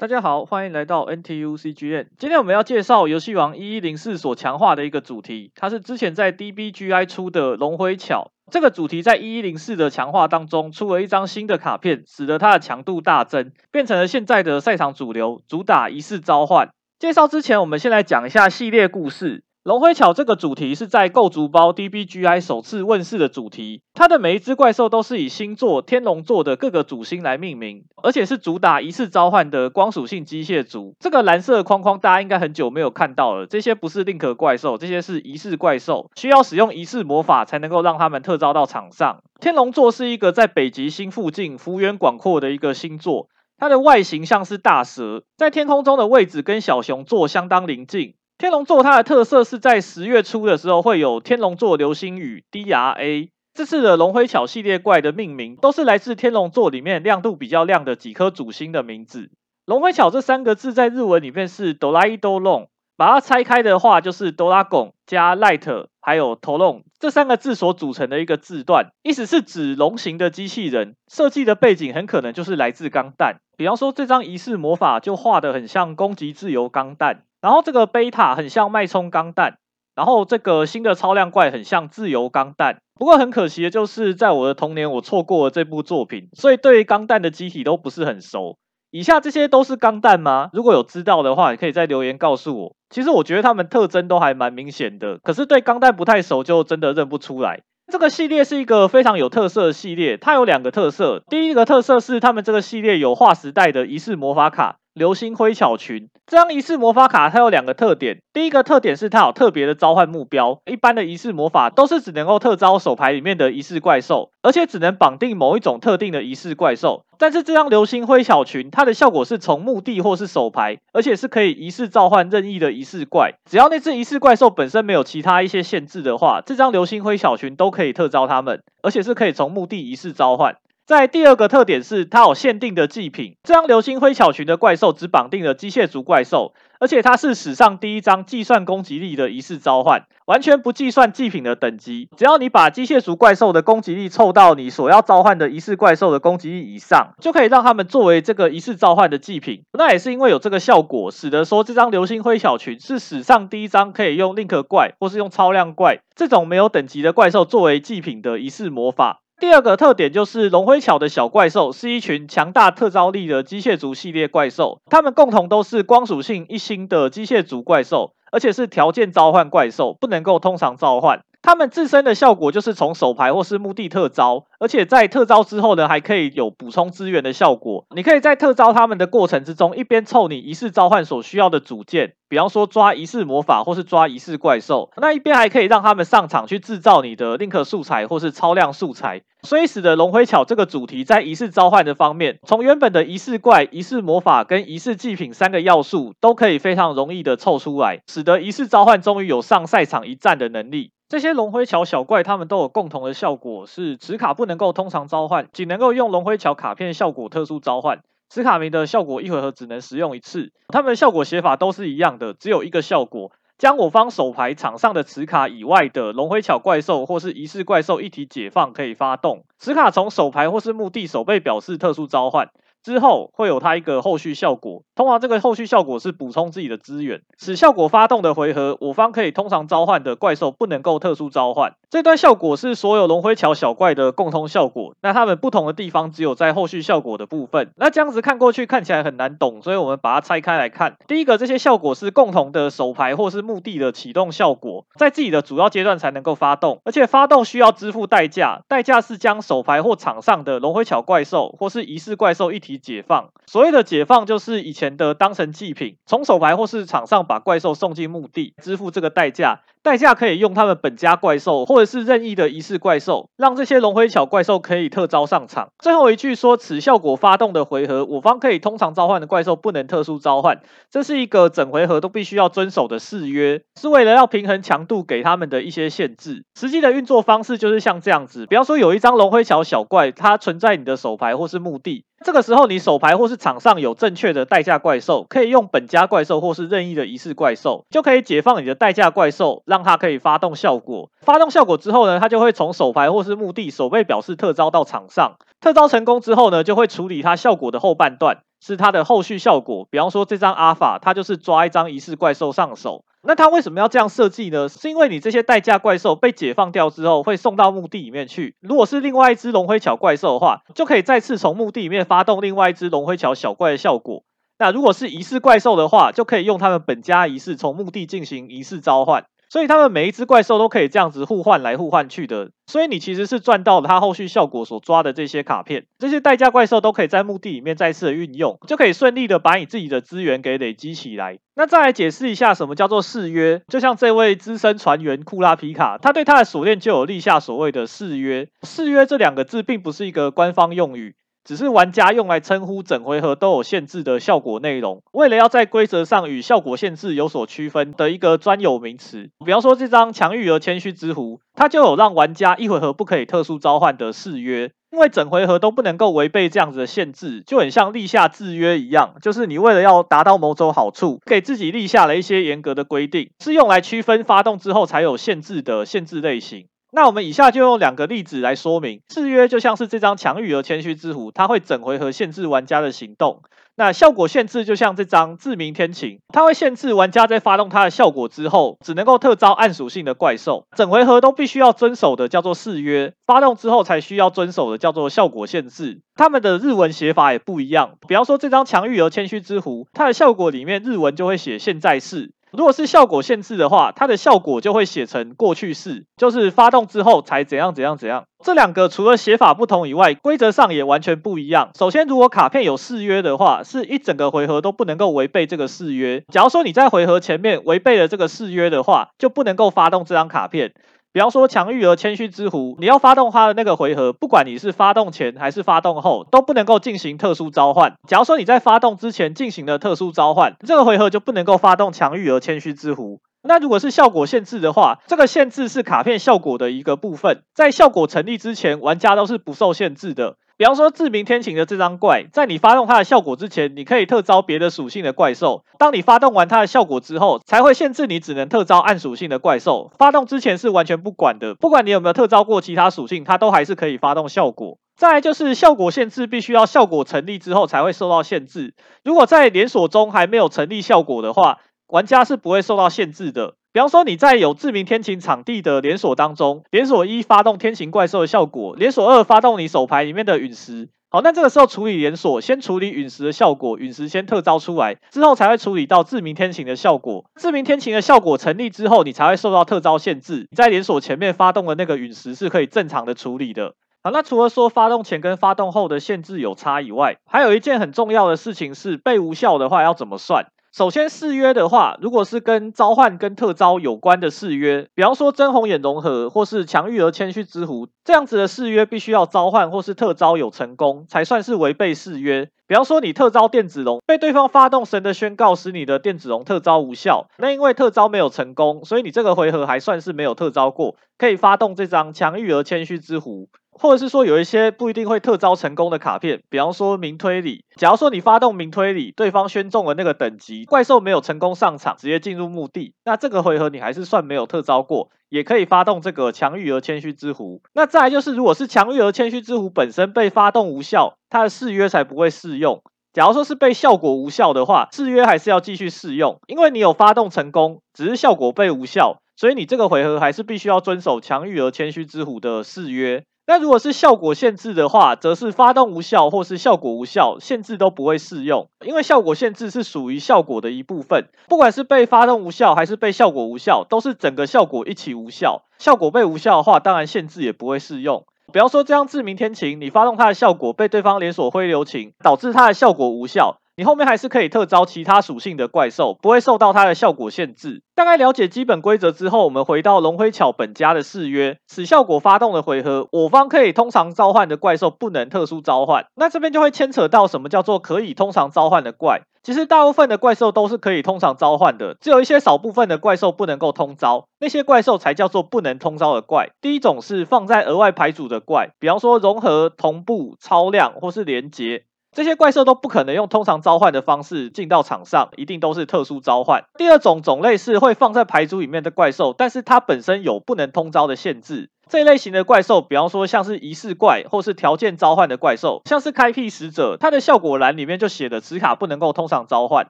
大家好，欢迎来到 NTUCGN。今天我们要介绍游戏王一一零四所强化的一个主题，它是之前在 DBGI 出的龙辉巧。这个主题在一一零四的强化当中出了一张新的卡片，使得它的强度大增，变成了现在的赛场主流，主打仪式召唤。介绍之前，我们先来讲一下系列故事。龙辉巧这个主题是在构筑包 DBGI 首次问世的主题，它的每一只怪兽都是以星座天龙座的各个主星来命名，而且是主打仪式召唤的光属性机械族。这个蓝色框框大家应该很久没有看到了，这些不是 Link 怪兽，这些是仪式怪兽，需要使用仪式魔法才能够让他们特招到场上。天龙座是一个在北极星附近幅员广阔的一个星座，它的外形像是大蛇，在天空中的位置跟小熊座相当邻近。天龙座它的特色是在十月初的时候会有天龙座流星雨 DRA。这次的龙灰巧系列怪的命名都是来自天龙座里面亮度比较亮的几颗主星的名字。龙灰桥这三个字在日文里面是哆啦 A 多龙，把它拆开的话就是哆啦拱加 light 还有头龙这三个字所组成的一个字段，意思是指龙形的机器人。设计的背景很可能就是来自钢弹，比方说这张仪式魔法就画得很像攻击自由钢弹。然后这个贝塔很像脉冲钢弹，然后这个新的超量怪很像自由钢弹。不过很可惜的就是，在我的童年我错过了这部作品，所以对于钢弹的机体都不是很熟。以下这些都是钢弹吗？如果有知道的话，也可以在留言告诉我。其实我觉得它们特征都还蛮明显的，可是对钢弹不太熟，就真的认不出来。这个系列是一个非常有特色的系列，它有两个特色。第一个特色是他们这个系列有划时代的仪式魔法卡。流星灰巧群这张仪式魔法卡，它有两个特点。第一个特点是它有特别的召唤目标，一般的仪式魔法都是只能够特招手牌里面的仪式怪兽，而且只能绑定某一种特定的仪式怪兽。但是这张流星灰巧群，它的效果是从墓地或是手牌，而且是可以仪式召唤任意的仪式怪，只要那只仪式怪兽本身没有其他一些限制的话，这张流星灰巧群都可以特招它们，而且是可以从墓地仪式召唤。在第二个特点是，它有限定的祭品。这张流星灰巧群的怪兽只绑定了机械族怪兽，而且它是史上第一张计算攻击力的仪式召唤，完全不计算祭品的等级。只要你把机械族怪兽的攻击力凑到你所要召唤的仪式怪兽的攻击力以上，就可以让他们作为这个仪式召唤的祭品。那也是因为有这个效果，使得说这张流星灰巧群是史上第一张可以用 Link 怪或是用超量怪这种没有等级的怪兽作为祭品的仪式魔法。第二个特点就是龙辉巧的小怪兽是一群强大特招力的机械族系列怪兽，它们共同都是光属性一星的机械族怪兽，而且是条件召唤怪兽，不能够通常召唤。他们自身的效果就是从手牌或是墓地特招，而且在特招之后呢，还可以有补充资源的效果。你可以在特招他们的过程之中，一边凑你仪式召唤所需要的组件，比方说抓仪式魔法或是抓仪式怪兽，那一边还可以让他们上场去制造你的 Link 素材或是超量素材，所以使得龙灰巧这个主题在仪式召唤的方面，从原本的仪式怪、仪式魔法跟仪式祭品三个要素，都可以非常容易的凑出来，使得仪式召唤终于有上赛场一战的能力。这些龙辉桥小怪，它们都有共同的效果，是此卡不能够通常召唤，仅能够用龙辉桥卡片效果特殊召唤。此卡名的效果一回合只能使用一次。它们效果写法都是一样的，只有一个效果，将我方手牌场上的此卡以外的龙辉桥怪兽或是仪式怪兽一体解放，可以发动。此卡从手牌或是墓地手背表示特殊召唤。之后会有它一个后续效果，通常这个后续效果是补充自己的资源。使效果发动的回合，我方可以通常召唤的怪兽不能够特殊召唤。这段效果是所有龙灰桥小怪的共通效果，那它们不同的地方只有在后续效果的部分。那这样子看过去看起来很难懂，所以我们把它拆开来看。第一个，这些效果是共同的手牌或是墓地的启动效果，在自己的主要阶段才能够发动，而且发动需要支付代价，代价是将手牌或场上的龙灰桥怪兽或是仪式怪兽一体解放，所谓的解放就是以前的当成祭品，从手牌或是场上把怪兽送进墓地，支付这个代价，代价可以用他们本家怪兽或者是任意的仪式怪兽，让这些龙灰桥怪兽可以特招上场。最后一句说，此效果发动的回合，我方可以通常召唤的怪兽不能特殊召唤，这是一个整回合都必须要遵守的誓约，是为了要平衡强度给他们的一些限制。实际的运作方式就是像这样子，比方说有一张龙灰桥小怪，它存在你的手牌或是墓地。这个时候，你手牌或是场上有正确的代价怪兽，可以用本家怪兽或是任意的仪式怪兽，就可以解放你的代价怪兽，让它可以发动效果。发动效果之后呢，它就会从手牌或是墓地守备表示特招到场上。特招成功之后呢，就会处理它效果的后半段，是它的后续效果。比方说这张阿法，它就是抓一张疑似怪兽上手。那它为什么要这样设计呢？是因为你这些代价怪兽被解放掉之后，会送到墓地里面去。如果是另外一只龙灰桥怪兽的话，就可以再次从墓地里面发动另外一只龙灰桥小怪的效果。那如果是疑似怪兽的话，就可以用他们本家仪式从墓地进行仪式召唤。所以他们每一只怪兽都可以这样子互换来互换去的，所以你其实是赚到了它后续效果所抓的这些卡片，这些代价怪兽都可以在墓地里面再次的运用，就可以顺利的把你自己的资源给累积起来。那再来解释一下什么叫做誓约，就像这位资深船员库拉皮卡，他对他的锁链就有立下所谓的誓约。誓约这两个字并不是一个官方用语。只是玩家用来称呼整回合都有限制的效果内容，为了要在规则上与效果限制有所区分的一个专有名词。比方说这张强欲而谦虚之壶，它就有让玩家一回合不可以特殊召唤的誓约，因为整回合都不能够违背这样子的限制，就很像立下制约一样，就是你为了要达到某种好处，给自己立下了一些严格的规定，是用来区分发动之后才有限制的限制类型。那我们以下就用两个例子来说明，誓约就像是这张强欲而谦虚之狐，它会整回合限制玩家的行动。那效果限制就像这张自鸣天晴，它会限制玩家在发动它的效果之后，只能够特招暗属性的怪兽，整回合都必须要遵守的叫做誓约，发动之后才需要遵守的叫做效果限制。他们的日文写法也不一样，比方说这张强欲而谦虚之狐，它的效果里面日文就会写现在式。如果是效果限制的话，它的效果就会写成过去式，就是发动之后才怎样怎样怎样。这两个除了写法不同以外，规则上也完全不一样。首先，如果卡片有誓约的话，是一整个回合都不能够违背这个誓约。假如说你在回合前面违背了这个誓约的话，就不能够发动这张卡片。比方说，强欲而谦虚之狐，你要发动它的那个回合，不管你是发动前还是发动后，都不能够进行特殊召唤。假如说你在发动之前进行了特殊召唤，这个回合就不能够发动强欲而谦虚之狐。那如果是效果限制的话，这个限制是卡片效果的一个部分，在效果成立之前，玩家都是不受限制的。比方说，自鸣天晴的这张怪，在你发动它的效果之前，你可以特招别的属性的怪兽。当你发动完它的效果之后，才会限制你只能特招暗属性的怪兽。发动之前是完全不管的，不管你有没有特招过其他属性，它都还是可以发动效果。再就是效果限制，必须要效果成立之后才会受到限制。如果在连锁中还没有成立效果的话，玩家是不会受到限制的。比方说，你在有自鸣天晴场地的连锁当中，连锁一发动天晴怪兽的效果，连锁二发动你手牌里面的陨石。好，那这个时候处理连锁，先处理陨石的效果，陨石先特招出来，之后才会处理到致命天晴的效果。致命天晴的效果成立之后，你才会受到特招限制。你在连锁前面发动的那个陨石是可以正常的处理的。好，那除了说发动前跟发动后的限制有差以外，还有一件很重要的事情是，被无效的话要怎么算？首先，誓约的话，如果是跟召唤跟特招有关的誓约，比方说真红眼融合或是强欲而谦虚之壶这样子的誓约，必须要召唤或是特招有成功，才算是违背誓约。比方说，你特招电子龙被对方发动神的宣告，使你的电子龙特招无效，那因为特招没有成功，所以你这个回合还算是没有特招过，可以发动这张强欲而谦虚之壶。或者是说有一些不一定会特招成功的卡片，比方说明推理。假如说你发动明推理，对方宣中了那个等级，怪兽没有成功上场，直接进入墓地，那这个回合你还是算没有特招过，也可以发动这个强欲而谦虚之壶。那再来就是，如果是强欲而谦虚之壶本身被发动无效，它的誓约才不会适用。假如说是被效果无效的话，誓约还是要继续适用，因为你有发动成功，只是效果被无效，所以你这个回合还是必须要遵守强欲而谦虚之壶的誓约。那如果是效果限制的话，则是发动无效或是效果无效，限制都不会适用，因为效果限制是属于效果的一部分，不管是被发动无效还是被效果无效，都是整个效果一起无效。效果被无效的话，当然限制也不会适用。比方说这样自鸣天晴，你发动它的效果被对方连锁灰流情，导致它的效果无效。你后面还是可以特招其他属性的怪兽，不会受到它的效果限制。大概了解基本规则之后，我们回到龙辉巧本家的誓约，此效果发动的回合，我方可以通常召唤的怪兽不能特殊召唤。那这边就会牵扯到什么叫做可以通常召唤的怪。其实大部分的怪兽都是可以通常召唤的，只有一些少部分的怪兽不能够通招，那些怪兽才叫做不能通招的怪。第一种是放在额外牌组的怪，比方说融合、同步、超量或是连结。这些怪兽都不可能用通常召唤的方式进到场上，一定都是特殊召唤。第二种种类是会放在牌组里面的怪兽，但是它本身有不能通招的限制。这一类型的怪兽，比方说像是仪式怪或是条件召唤的怪兽，像是开辟使者，它的效果栏里面就写的此卡不能够通常召唤，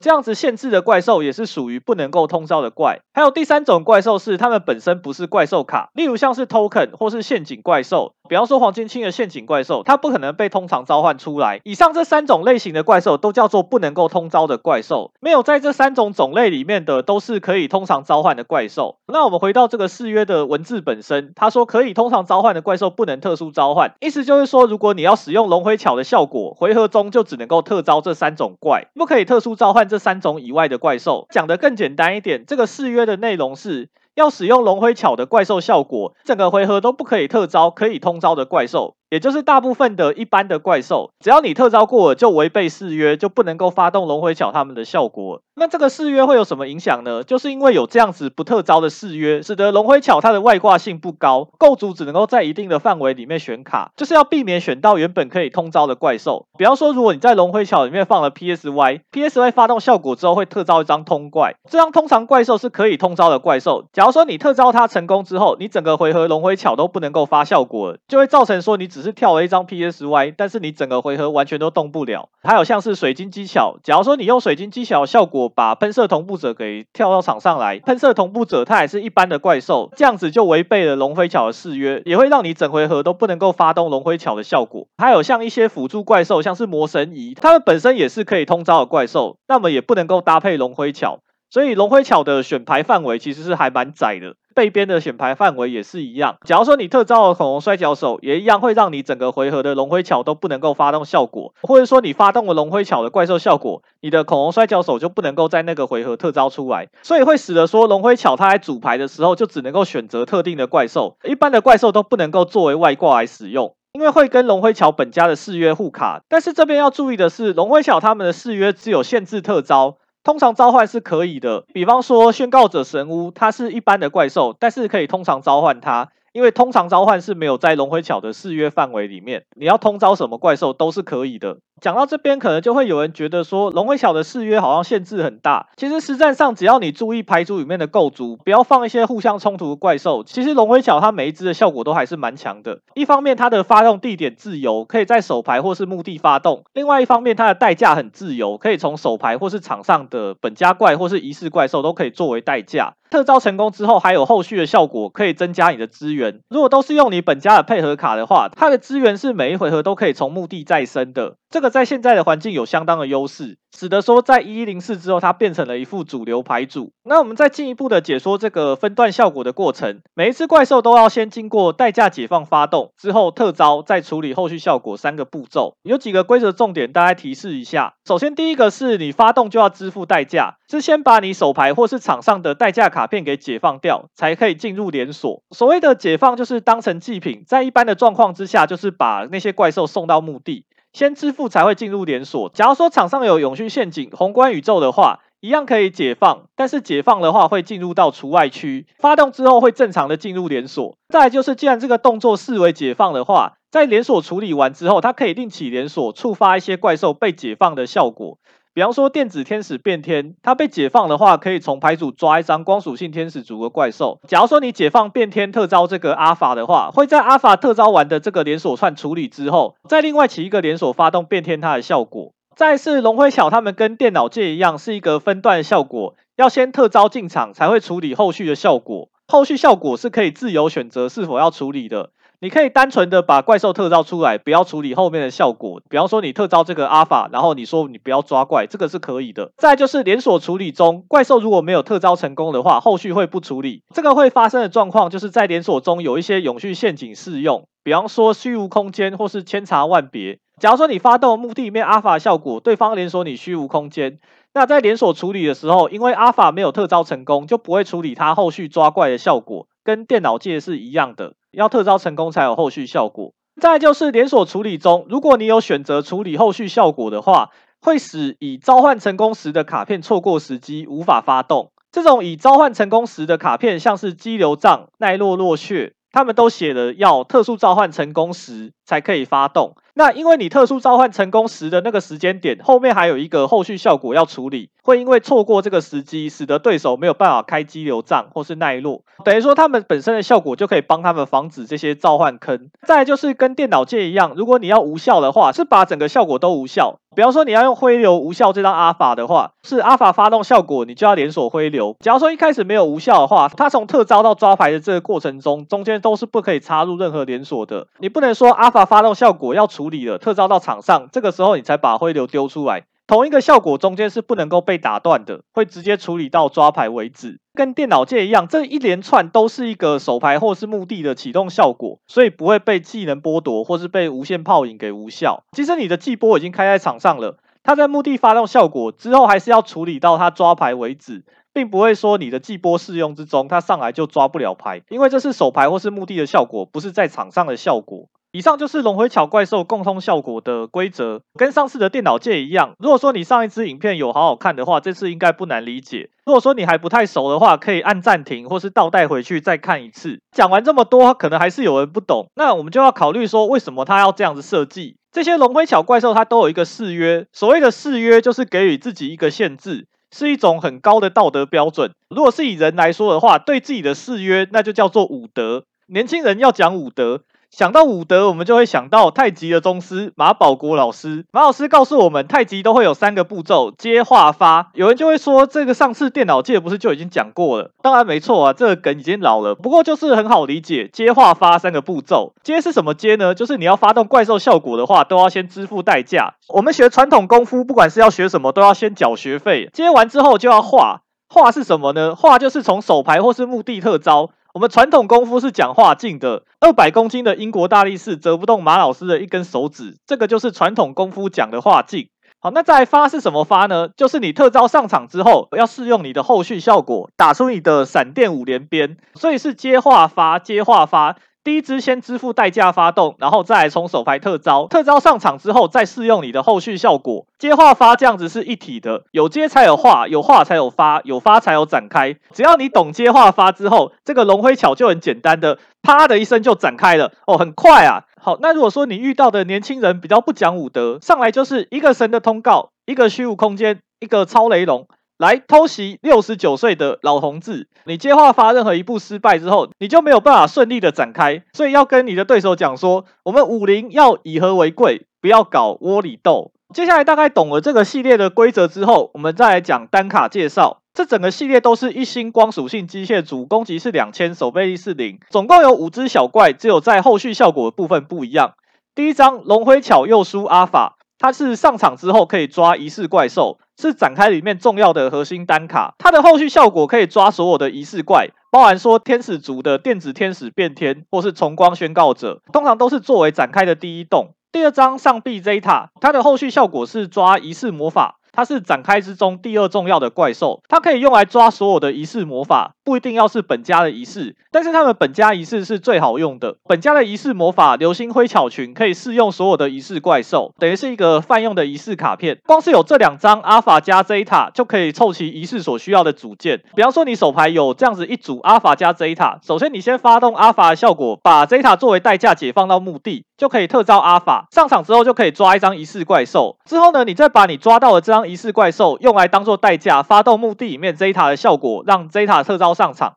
这样子限制的怪兽也是属于不能够通召的怪。还有第三种怪兽是它们本身不是怪兽卡，例如像是 token 或是陷阱怪兽，比方说黄金青的陷阱怪兽，它不可能被通常召唤出来。以上这三种类型的怪兽都叫做不能够通召的怪兽，没有在这三种种类里面的都是可以通常召唤的怪兽。那我们回到这个誓约的文字本身，他说可以以通常召唤的怪兽不能特殊召唤，意思就是说，如果你要使用龙辉巧的效果，回合中就只能够特招这三种怪，不可以特殊召唤这三种以外的怪兽。讲得更简单一点，这个誓约的内容是。要使用龙辉巧的怪兽效果，整个回合都不可以特招可以通招的怪兽。也就是大部分的一般的怪兽，只要你特招过了，就违背誓约，就不能够发动龙回巧他们的效果。那这个誓约会有什么影响呢？就是因为有这样子不特招的誓约，使得龙回巧它的外挂性不高，构筑只能够在一定的范围里面选卡，就是要避免选到原本可以通招的怪兽。比方说，如果你在龙回巧里面放了 PSY，PSY 发动效果之后会特招一张通怪，这张通常怪兽是可以通招的怪兽。假如说你特招它成功之后，你整个回合龙回巧都不能够发效果，就会造成说你只是跳了一张 PSY，但是你整个回合完全都动不了。还有像是水晶机巧，假如说你用水晶机巧效果把喷射同步者给跳到场上来，喷射同步者它也是一般的怪兽，这样子就违背了龙飞巧的誓约，也会让你整回合都不能够发动龙飞巧的效果。还有像一些辅助怪兽，像是魔神仪，它们本身也是可以通招的怪兽，那么也不能够搭配龙飞巧。所以龙辉巧的选牌范围其实是还蛮窄的，背边的选牌范围也是一样。假如说你特招了恐龙摔跤手，也一样会让你整个回合的龙辉巧都不能够发动效果，或者说你发动了龙辉巧的怪兽效果，你的恐龙摔跤手就不能够在那个回合特招出来，所以会使得说龙辉巧它在组牌的时候就只能够选择特定的怪兽，一般的怪兽都不能够作为外挂来使用，因为会跟龙辉巧本家的誓约互卡。但是这边要注意的是，龙辉巧他们的誓约只有限制特招。通常召唤是可以的，比方说宣告者神巫，它是一般的怪兽，但是可以通常召唤它。因为通常召唤是没有在龙辉巧的誓约范围里面，你要通召什么怪兽都是可以的。讲到这边，可能就会有人觉得说，龙辉巧的誓约好像限制很大。其实实战上，只要你注意牌组里面的构筑，不要放一些互相冲突的怪兽，其实龙辉巧它每一只的效果都还是蛮强的。一方面，它的发动地点自由，可以在手牌或是墓地发动；另外一方面，它的代价很自由，可以从手牌或是场上的本家怪或是仪式怪兽都可以作为代价。特招成功之后，还有后续的效果，可以增加你的资源。如果都是用你本家的配合卡的话，它的资源是每一回合都可以从墓地再生的。这个在现在的环境有相当的优势，使得说在一一零四之后，它变成了一副主流牌组。那我们再进一步的解说这个分段效果的过程，每一只怪兽都要先经过代价解放发动之后特招，再处理后续效果三个步骤。有几个规则重点，大家提示一下。首先，第一个是你发动就要支付代价，是先把你手牌或是场上的代价卡片给解放掉，才可以进入连锁。所谓的解放就是当成祭品，在一般的状况之下，就是把那些怪兽送到墓地。先支付才会进入连锁。假如说场上有永续陷阱、宏观宇宙的话，一样可以解放，但是解放的话会进入到除外区，发动之后会正常的进入连锁。再就是，既然这个动作视为解放的话，在连锁处理完之后，它可以另起连锁，触发一些怪兽被解放的效果。比方说电子天使变天，它被解放的话，可以从牌组抓一张光属性天使族的怪兽。假如说你解放变天特招这个阿法的话，会在阿法特招完的这个连锁串处理之后，再另外起一个连锁发动变天它的效果。再是龙辉巧他们跟电脑界一样，是一个分段效果，要先特招进场才会处理后续的效果，后续效果是可以自由选择是否要处理的。你可以单纯的把怪兽特招出来，不要处理后面的效果。比方说你特招这个阿法，然后你说你不要抓怪，这个是可以的。再就是连锁处理中，怪兽如果没有特招成功的话，后续会不处理。这个会发生的状况就是在连锁中有一些永续陷阱适用，比方说虚无空间或是千差万别。假如说你发动墓地里面阿法效果，对方连锁你虚无空间，那在连锁处理的时候，因为阿法没有特招成功，就不会处理它后续抓怪的效果，跟电脑界是一样的。要特招成功才有后续效果。再就是连锁处理中，如果你有选择处理后续效果的话，会使已召唤成功时的卡片错过时机，无法发动。这种已召唤成功时的卡片，像是激流杖、奈落落血，他们都写了要特殊召唤成功时才可以发动。那因为你特殊召唤成功时的那个时间点，后面还有一个后续效果要处理，会因为错过这个时机，使得对手没有办法开激流杖或是奈落，等于说他们本身的效果就可以帮他们防止这些召唤坑。再就是跟电脑界一样，如果你要无效的话，是把整个效果都无效。比方说你要用灰流无效这张阿法的话，是阿法发动效果，你就要连锁灰流。假如说一开始没有无效的话，它从特招到抓牌的这个过程中，中间都是不可以插入任何连锁的。你不能说阿法发动效果要处理了，特招到场上，这个时候你才把灰流丢出来。同一个效果中间是不能够被打断的，会直接处理到抓牌为止。跟电脑界一样，这一连串都是一个手牌或是墓地的启动效果，所以不会被技能剥夺或是被无限炮影给无效。即使你的季波已经开在场上了，它在墓地发动效果之后，还是要处理到它抓牌为止，并不会说你的季波适用之中，它上来就抓不了牌，因为这是手牌或是墓地的效果，不是在场上的效果。以上就是龙回巧怪兽共通效果的规则，跟上次的电脑界一样。如果说你上一支影片有好好看的话，这次应该不难理解。如果说你还不太熟的话，可以按暂停或是倒带回去再看一次。讲完这么多，可能还是有人不懂，那我们就要考虑说，为什么他要这样子设计？这些龙回巧怪兽它都有一个誓约，所谓的誓约就是给予自己一个限制，是一种很高的道德标准。如果是以人来说的话，对自己的誓约，那就叫做武德。年轻人要讲武德。想到武德，我们就会想到太极的宗师马保国老师。马老师告诉我们，太极都会有三个步骤：接、化、发。有人就会说，这个上次电脑界不是就已经讲过了？当然没错啊，这个梗已经老了。不过就是很好理解，接、化、发三个步骤。接是什么接呢？就是你要发动怪兽效果的话，都要先支付代价。我们学传统功夫，不管是要学什么，都要先缴学费。接完之后就要化，化是什么呢？化就是从手牌或是墓地特招。我们传统功夫是讲化劲的，二百公斤的英国大力士折不动马老师的一根手指，这个就是传统功夫讲的化劲。好，那在发是什么发呢？就是你特招上场之后，要试用你的后续效果，打出你的闪电五连鞭，所以是接化发，接化发。第一支先支付代价发动，然后再来冲手牌特招，特招上场之后再试用你的后续效果，接化发这样子是一体的，有接才有化，有化才有发，有发才有展开。只要你懂接化发之后，这个龙回巧就很简单的，啪的一声就展开了哦，很快啊。好，那如果说你遇到的年轻人比较不讲武德，上来就是一个神的通告，一个虚无空间，一个超雷龙。来偷袭六十九岁的老同志，你接话发任何一步失败之后，你就没有办法顺利的展开，所以要跟你的对手讲说，我们武林要以和为贵，不要搞窝里斗。接下来大概懂了这个系列的规则之后，我们再来讲单卡介绍。这整个系列都是一星光属性机械组，攻击是两千，守备力是零，总共有五只小怪，只有在后续效果的部分不一样。第一张龙辉巧又输阿法，它是上场之后可以抓仪式怪兽。是展开里面重要的核心单卡，它的后续效果可以抓所有的仪式怪，包含说天使族的电子天使变天，或是重光宣告者，通常都是作为展开的第一动。第二张上臂 Zeta，它的后续效果是抓仪式魔法。它是展开之中第二重要的怪兽，它可以用来抓所有的仪式魔法，不一定要是本家的仪式，但是他们本家仪式是最好用的。本家的仪式魔法流星灰巧群可以适用所有的仪式怪兽，等于是一个泛用的仪式卡片。光是有这两张阿法加 Zeta 就可以凑齐仪式所需要的组件。比方说你手牌有这样子一组阿法加 Zeta，首先你先发动阿法的效果，把 Zeta 作为代价解放到墓地，就可以特招阿法。上场之后就可以抓一张仪式怪兽，之后呢，你再把你抓到的这张。仪式怪兽用来当做代价，发动墓地里面 Zeta 的效果，让 Zeta 特招上场，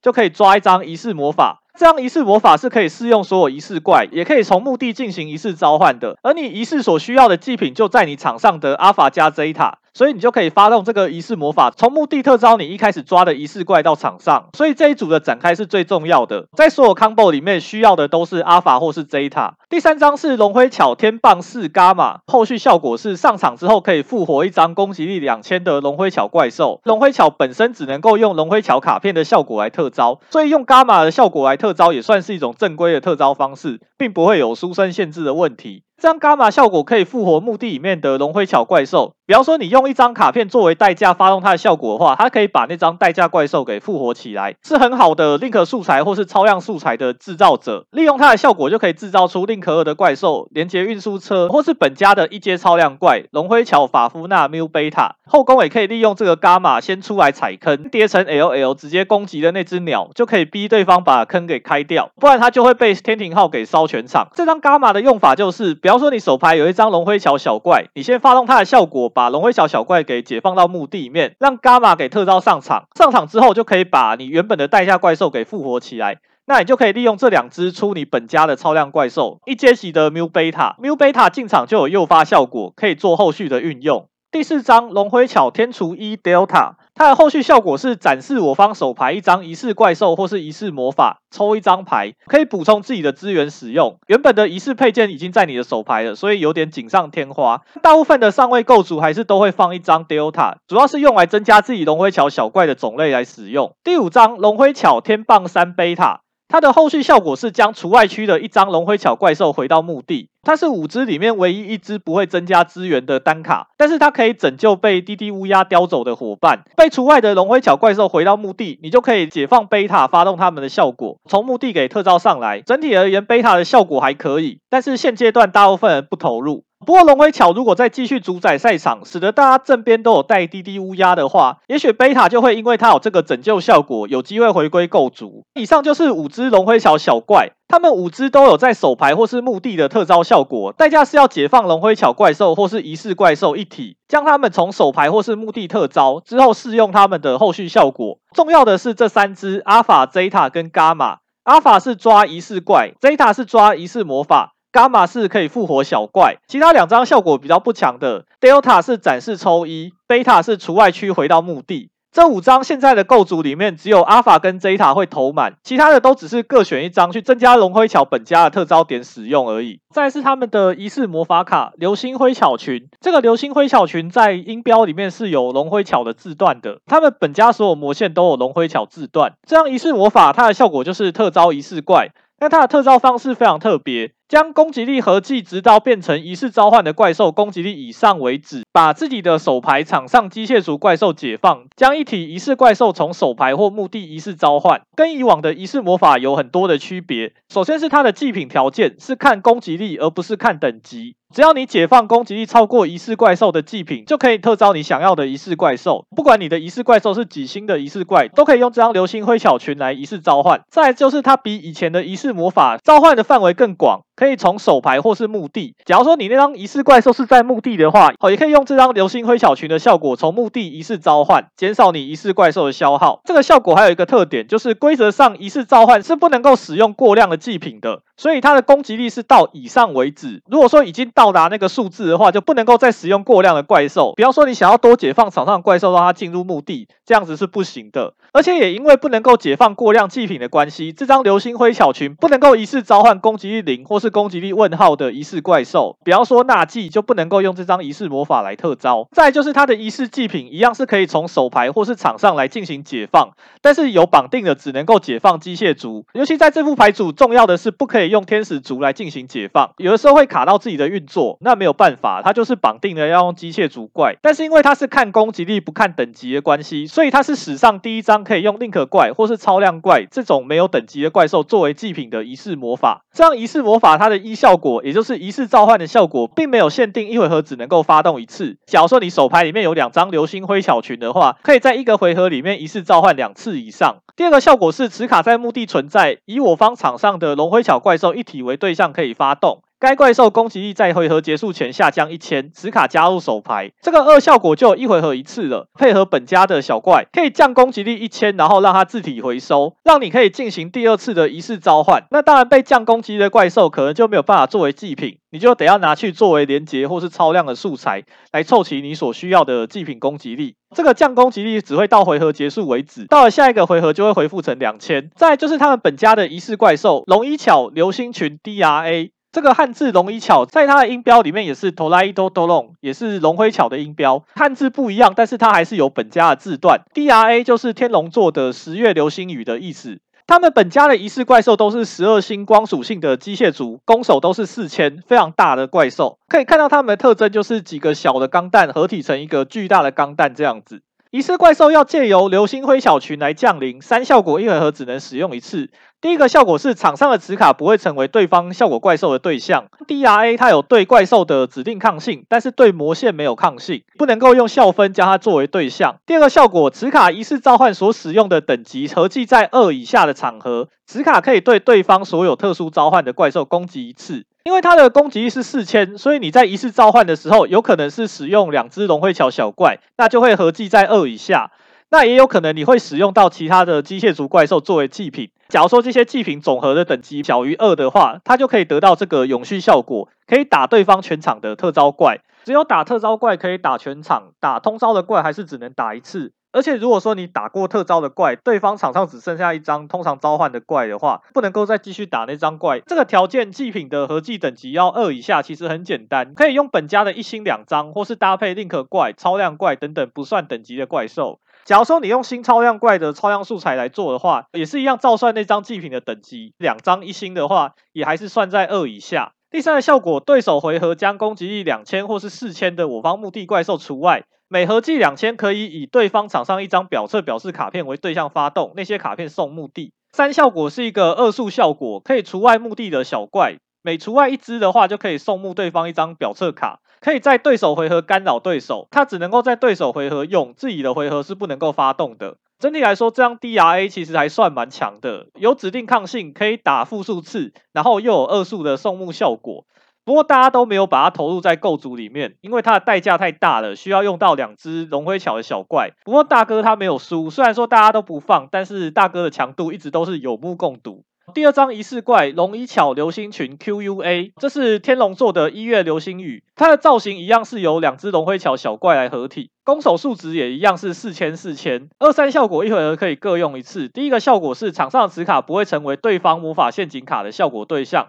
就可以抓一张仪式魔法。这张仪式魔法是可以适用所有仪式怪，也可以从墓地进行仪式召唤的。而你仪式所需要的祭品就在你场上的阿法加泽塔。所以你就可以发动这个仪式魔法，从墓地特招你一开始抓的仪式怪到场上。所以这一组的展开是最重要的，在所有 combo 里面需要的都是阿法或是 Zeta。第三张是龙辉巧天棒四伽马，后续效果是上场之后可以复活一张攻击力两千的龙辉巧怪兽。龙辉巧本身只能够用龙辉巧卡片的效果来特招，所以用伽马的效果来特招也算是一种正规的特招方式，并不会有书生限制的问题。这张伽马效果可以复活墓地里面的龙回巧怪兽。比方说，你用一张卡片作为代价发动它的效果的话，它可以把那张代价怪兽给复活起来，是很好的 Link 素材或是超量素材的制造者。利用它的效果就可以制造出 Link 2的怪兽、连接运输车，或是本家的一阶超量怪龙回巧法夫纳 Mu Beta。后宫也可以利用这个伽马先出来踩坑，叠成 LL 直接攻击的那只鸟，就可以逼对方把坑给开掉，不然它就会被天庭号给烧全场。这张伽马的用法就是，方说你手牌有一张龙灰桥小怪，你先发动它的效果，把龙灰桥小怪给解放到墓地里面，让伽马给特招上场。上场之后就可以把你原本的代价怪兽给复活起来。那你就可以利用这两只出你本家的超量怪兽，一接袭的 Mu Beta，Mu Beta 进场就有诱发效果，可以做后续的运用。第四张龙辉巧天厨一 Delta，它的后续效果是展示我方手牌一张仪式怪兽或是仪式魔法，抽一张牌可以补充自己的资源使用。原本的仪式配件已经在你的手牌了，所以有点锦上添花。大部分的上位构筑还是都会放一张 Delta，主要是用来增加自己龙辉桥小怪的种类来使用。第五张龙辉巧天棒三 Beta。它的后续效果是将除外区的一张龙灰巧怪兽回到墓地，它是五只里面唯一一只不会增加资源的单卡，但是它可以拯救被滴滴乌鸦叼走的伙伴。被除外的龙灰巧怪兽回到墓地，你就可以解放贝塔，发动他们的效果，从墓地给特召上来。整体而言，贝塔的效果还可以，但是现阶段大部分人不投入。不过龙灰桥如果再继续主宰赛场，使得大家正边都有带滴滴乌鸦的话，也许贝塔就会因为它有这个拯救效果，有机会回归构筑。以上就是五只龙灰桥小怪，他们五只都有在手牌或是墓地的特招效果，代价是要解放龙灰桥怪兽或是仪式怪兽一体，将他们从手牌或是墓地特招之后试用他们的后续效果。重要的是这三只阿法、Zeta 跟伽马，阿法是抓仪式怪，Zeta 是抓仪式魔法。伽马是可以复活小怪，其他两张效果比较不强的。Delta 是展示抽一，Beta 是除外区回到墓地。这五张现在的构筑里面，只有 Alpha 跟 Zeta 会投满，其他的都只是各选一张去增加龙辉桥本家的特招点使用而已。再是他们的仪式魔法卡流星灰巧群，这个流星灰巧群在音标里面是有龙辉桥的字段的，他们本家所有魔线都有龙辉桥字段。这样仪式魔法它的效果就是特招仪式怪，但它的特招方式非常特别。将攻击力合计直到变成仪式召唤的怪兽攻击力以上为止，把自己的手牌场上机械族怪兽解放，将一体仪式怪兽从手牌或墓地仪式召唤，跟以往的仪式魔法有很多的区别。首先是它的祭品条件是看攻击力，而不是看等级。只要你解放攻击力超过仪式怪兽的祭品，就可以特招你想要的仪式怪兽。不管你的仪式怪兽是几星的仪式怪，都可以用这张流星灰巧群来仪式召唤。再就是它比以前的仪式魔法召唤的范围更广。可以从手牌或是墓地。假如说你那张仪式怪兽是在墓地的话，好，也可以用这张流星灰小群的效果从墓地仪式召唤，减少你仪式怪兽的消耗。这个效果还有一个特点，就是规则上仪式召唤是不能够使用过量的祭品的，所以它的攻击力是到以上为止。如果说已经到达那个数字的话，就不能够再使用过量的怪兽。比方说你想要多解放场上的怪兽，让它进入墓地，这样子是不行的。而且也因为不能够解放过量祭品的关系，这张流星灰小群不能够仪式召唤攻击力零或是攻击力问号的仪式怪兽，比方说纳季就不能够用这张仪式魔法来特招。再就是它的仪式祭品一样是可以从手牌或是场上来进行解放，但是有绑定的只能够解放机械族，尤其在这副牌组，重要的是不可以用天使族来进行解放，有的时候会卡到自己的运作，那没有办法，它就是绑定的要用机械族怪。但是因为它是看攻击力不看等级的关系，所以它是史上第一张可以用 Link 怪或是超量怪这种没有等级的怪兽作为祭品的仪式魔法。这样仪式魔法它的一效。果也就是一次召唤的效果，并没有限定一回合只能够发动一次。假如说你手牌里面有两张流星灰巧群的话，可以在一个回合里面一次召唤两次以上。第二个效果是此卡在墓地存在，以我方场上的龙灰巧怪兽一体为对象可以发动。该怪兽攻击力在回合结束前下降一千，此卡加入手牌，这个二效果就一回合一次了。配合本家的小怪，可以降攻击力一千，然后让它自体回收，让你可以进行第二次的仪式召唤。那当然被降攻击力的怪兽可能就没有办法作为祭品，你就得要拿去作为连结或是超量的素材来凑齐你所需要的祭品攻击力。这个降攻击力只会到回合结束为止，到了下一个回合就会恢复成两千。再就是他们本家的仪式怪兽龙一巧流星群 DRA。这个汉字龙一巧，在它的音标里面也是 Toraito Doron，也是龙灰巧的音标。汉字不一样，但是它还是有本家的字段。DRA 就是天龙座的十月流星雨的意思。他们本家的仪式怪兽都是十二星光属性的机械族，攻守都是四千，非常大的怪兽。可以看到它们的特征就是几个小的钢弹合体成一个巨大的钢弹这样子。仪式怪兽要借由流星灰桥群来降临，三效果一回合只能使用一次。第一个效果是场上的磁卡不会成为对方效果怪兽的对象。DRA 它有对怪兽的指定抗性，但是对魔线没有抗性，不能够用校分将它作为对象。第二个效果，磁卡一次召唤所使用的等级合计在二以下的场合，磁卡可以对对方所有特殊召唤的怪兽攻击一次。因为它的攻击力是四千，所以你在一次召唤的时候，有可能是使用两只龙会桥小怪，那就会合计在二以下。那也有可能你会使用到其他的机械族怪兽作为祭品。假如说这些祭品总和的等级小于二的话，它就可以得到这个永续效果，可以打对方全场的特招怪。只有打特招怪可以打全场，打通招的怪还是只能打一次。而且如果说你打过特招的怪，对方场上只剩下一张通常召唤的怪的话，不能够再继续打那张怪。这个条件祭品的合计等级要二以下，其实很简单，可以用本家的一星两张，或是搭配 Link 怪、超量怪等等不算等级的怪兽。假如说你用新超量怪的超量素材来做的话，也是一样照算那张祭品的等级，两张一星的话，也还是算在二以下。第三个效果，对手回合将攻击力两千或是四千的我方墓地怪兽除外。每合计两千，可以以对方场上一张表侧表示卡片为对象发动，那些卡片送墓地。三效果是一个二数效果，可以除外墓地的小怪，每除外一只的话，就可以送墓对方一张表侧卡，可以在对手回合干扰对手，它只能够在对手回合用，自己的回合是不能够发动的。整体来说，这张 DRA 其实还算蛮强的，有指定抗性，可以打复数次，然后又有二数的送墓效果。不过大家都没有把它投入在构筑里面，因为它的代价太大了，需要用到两只龙灰巧的小怪。不过大哥他没有输，虽然说大家都不放，但是大哥的强度一直都是有目共睹。第二张仪式怪龙一巧流星群 QUA，这是天龙座的一月流星雨，它的造型一样是由两只龙灰巧小怪来合体，攻守数值也一样是四千四千。二三效果一回合可以各用一次，第一个效果是场上的此卡不会成为对方魔法陷阱卡的效果对象。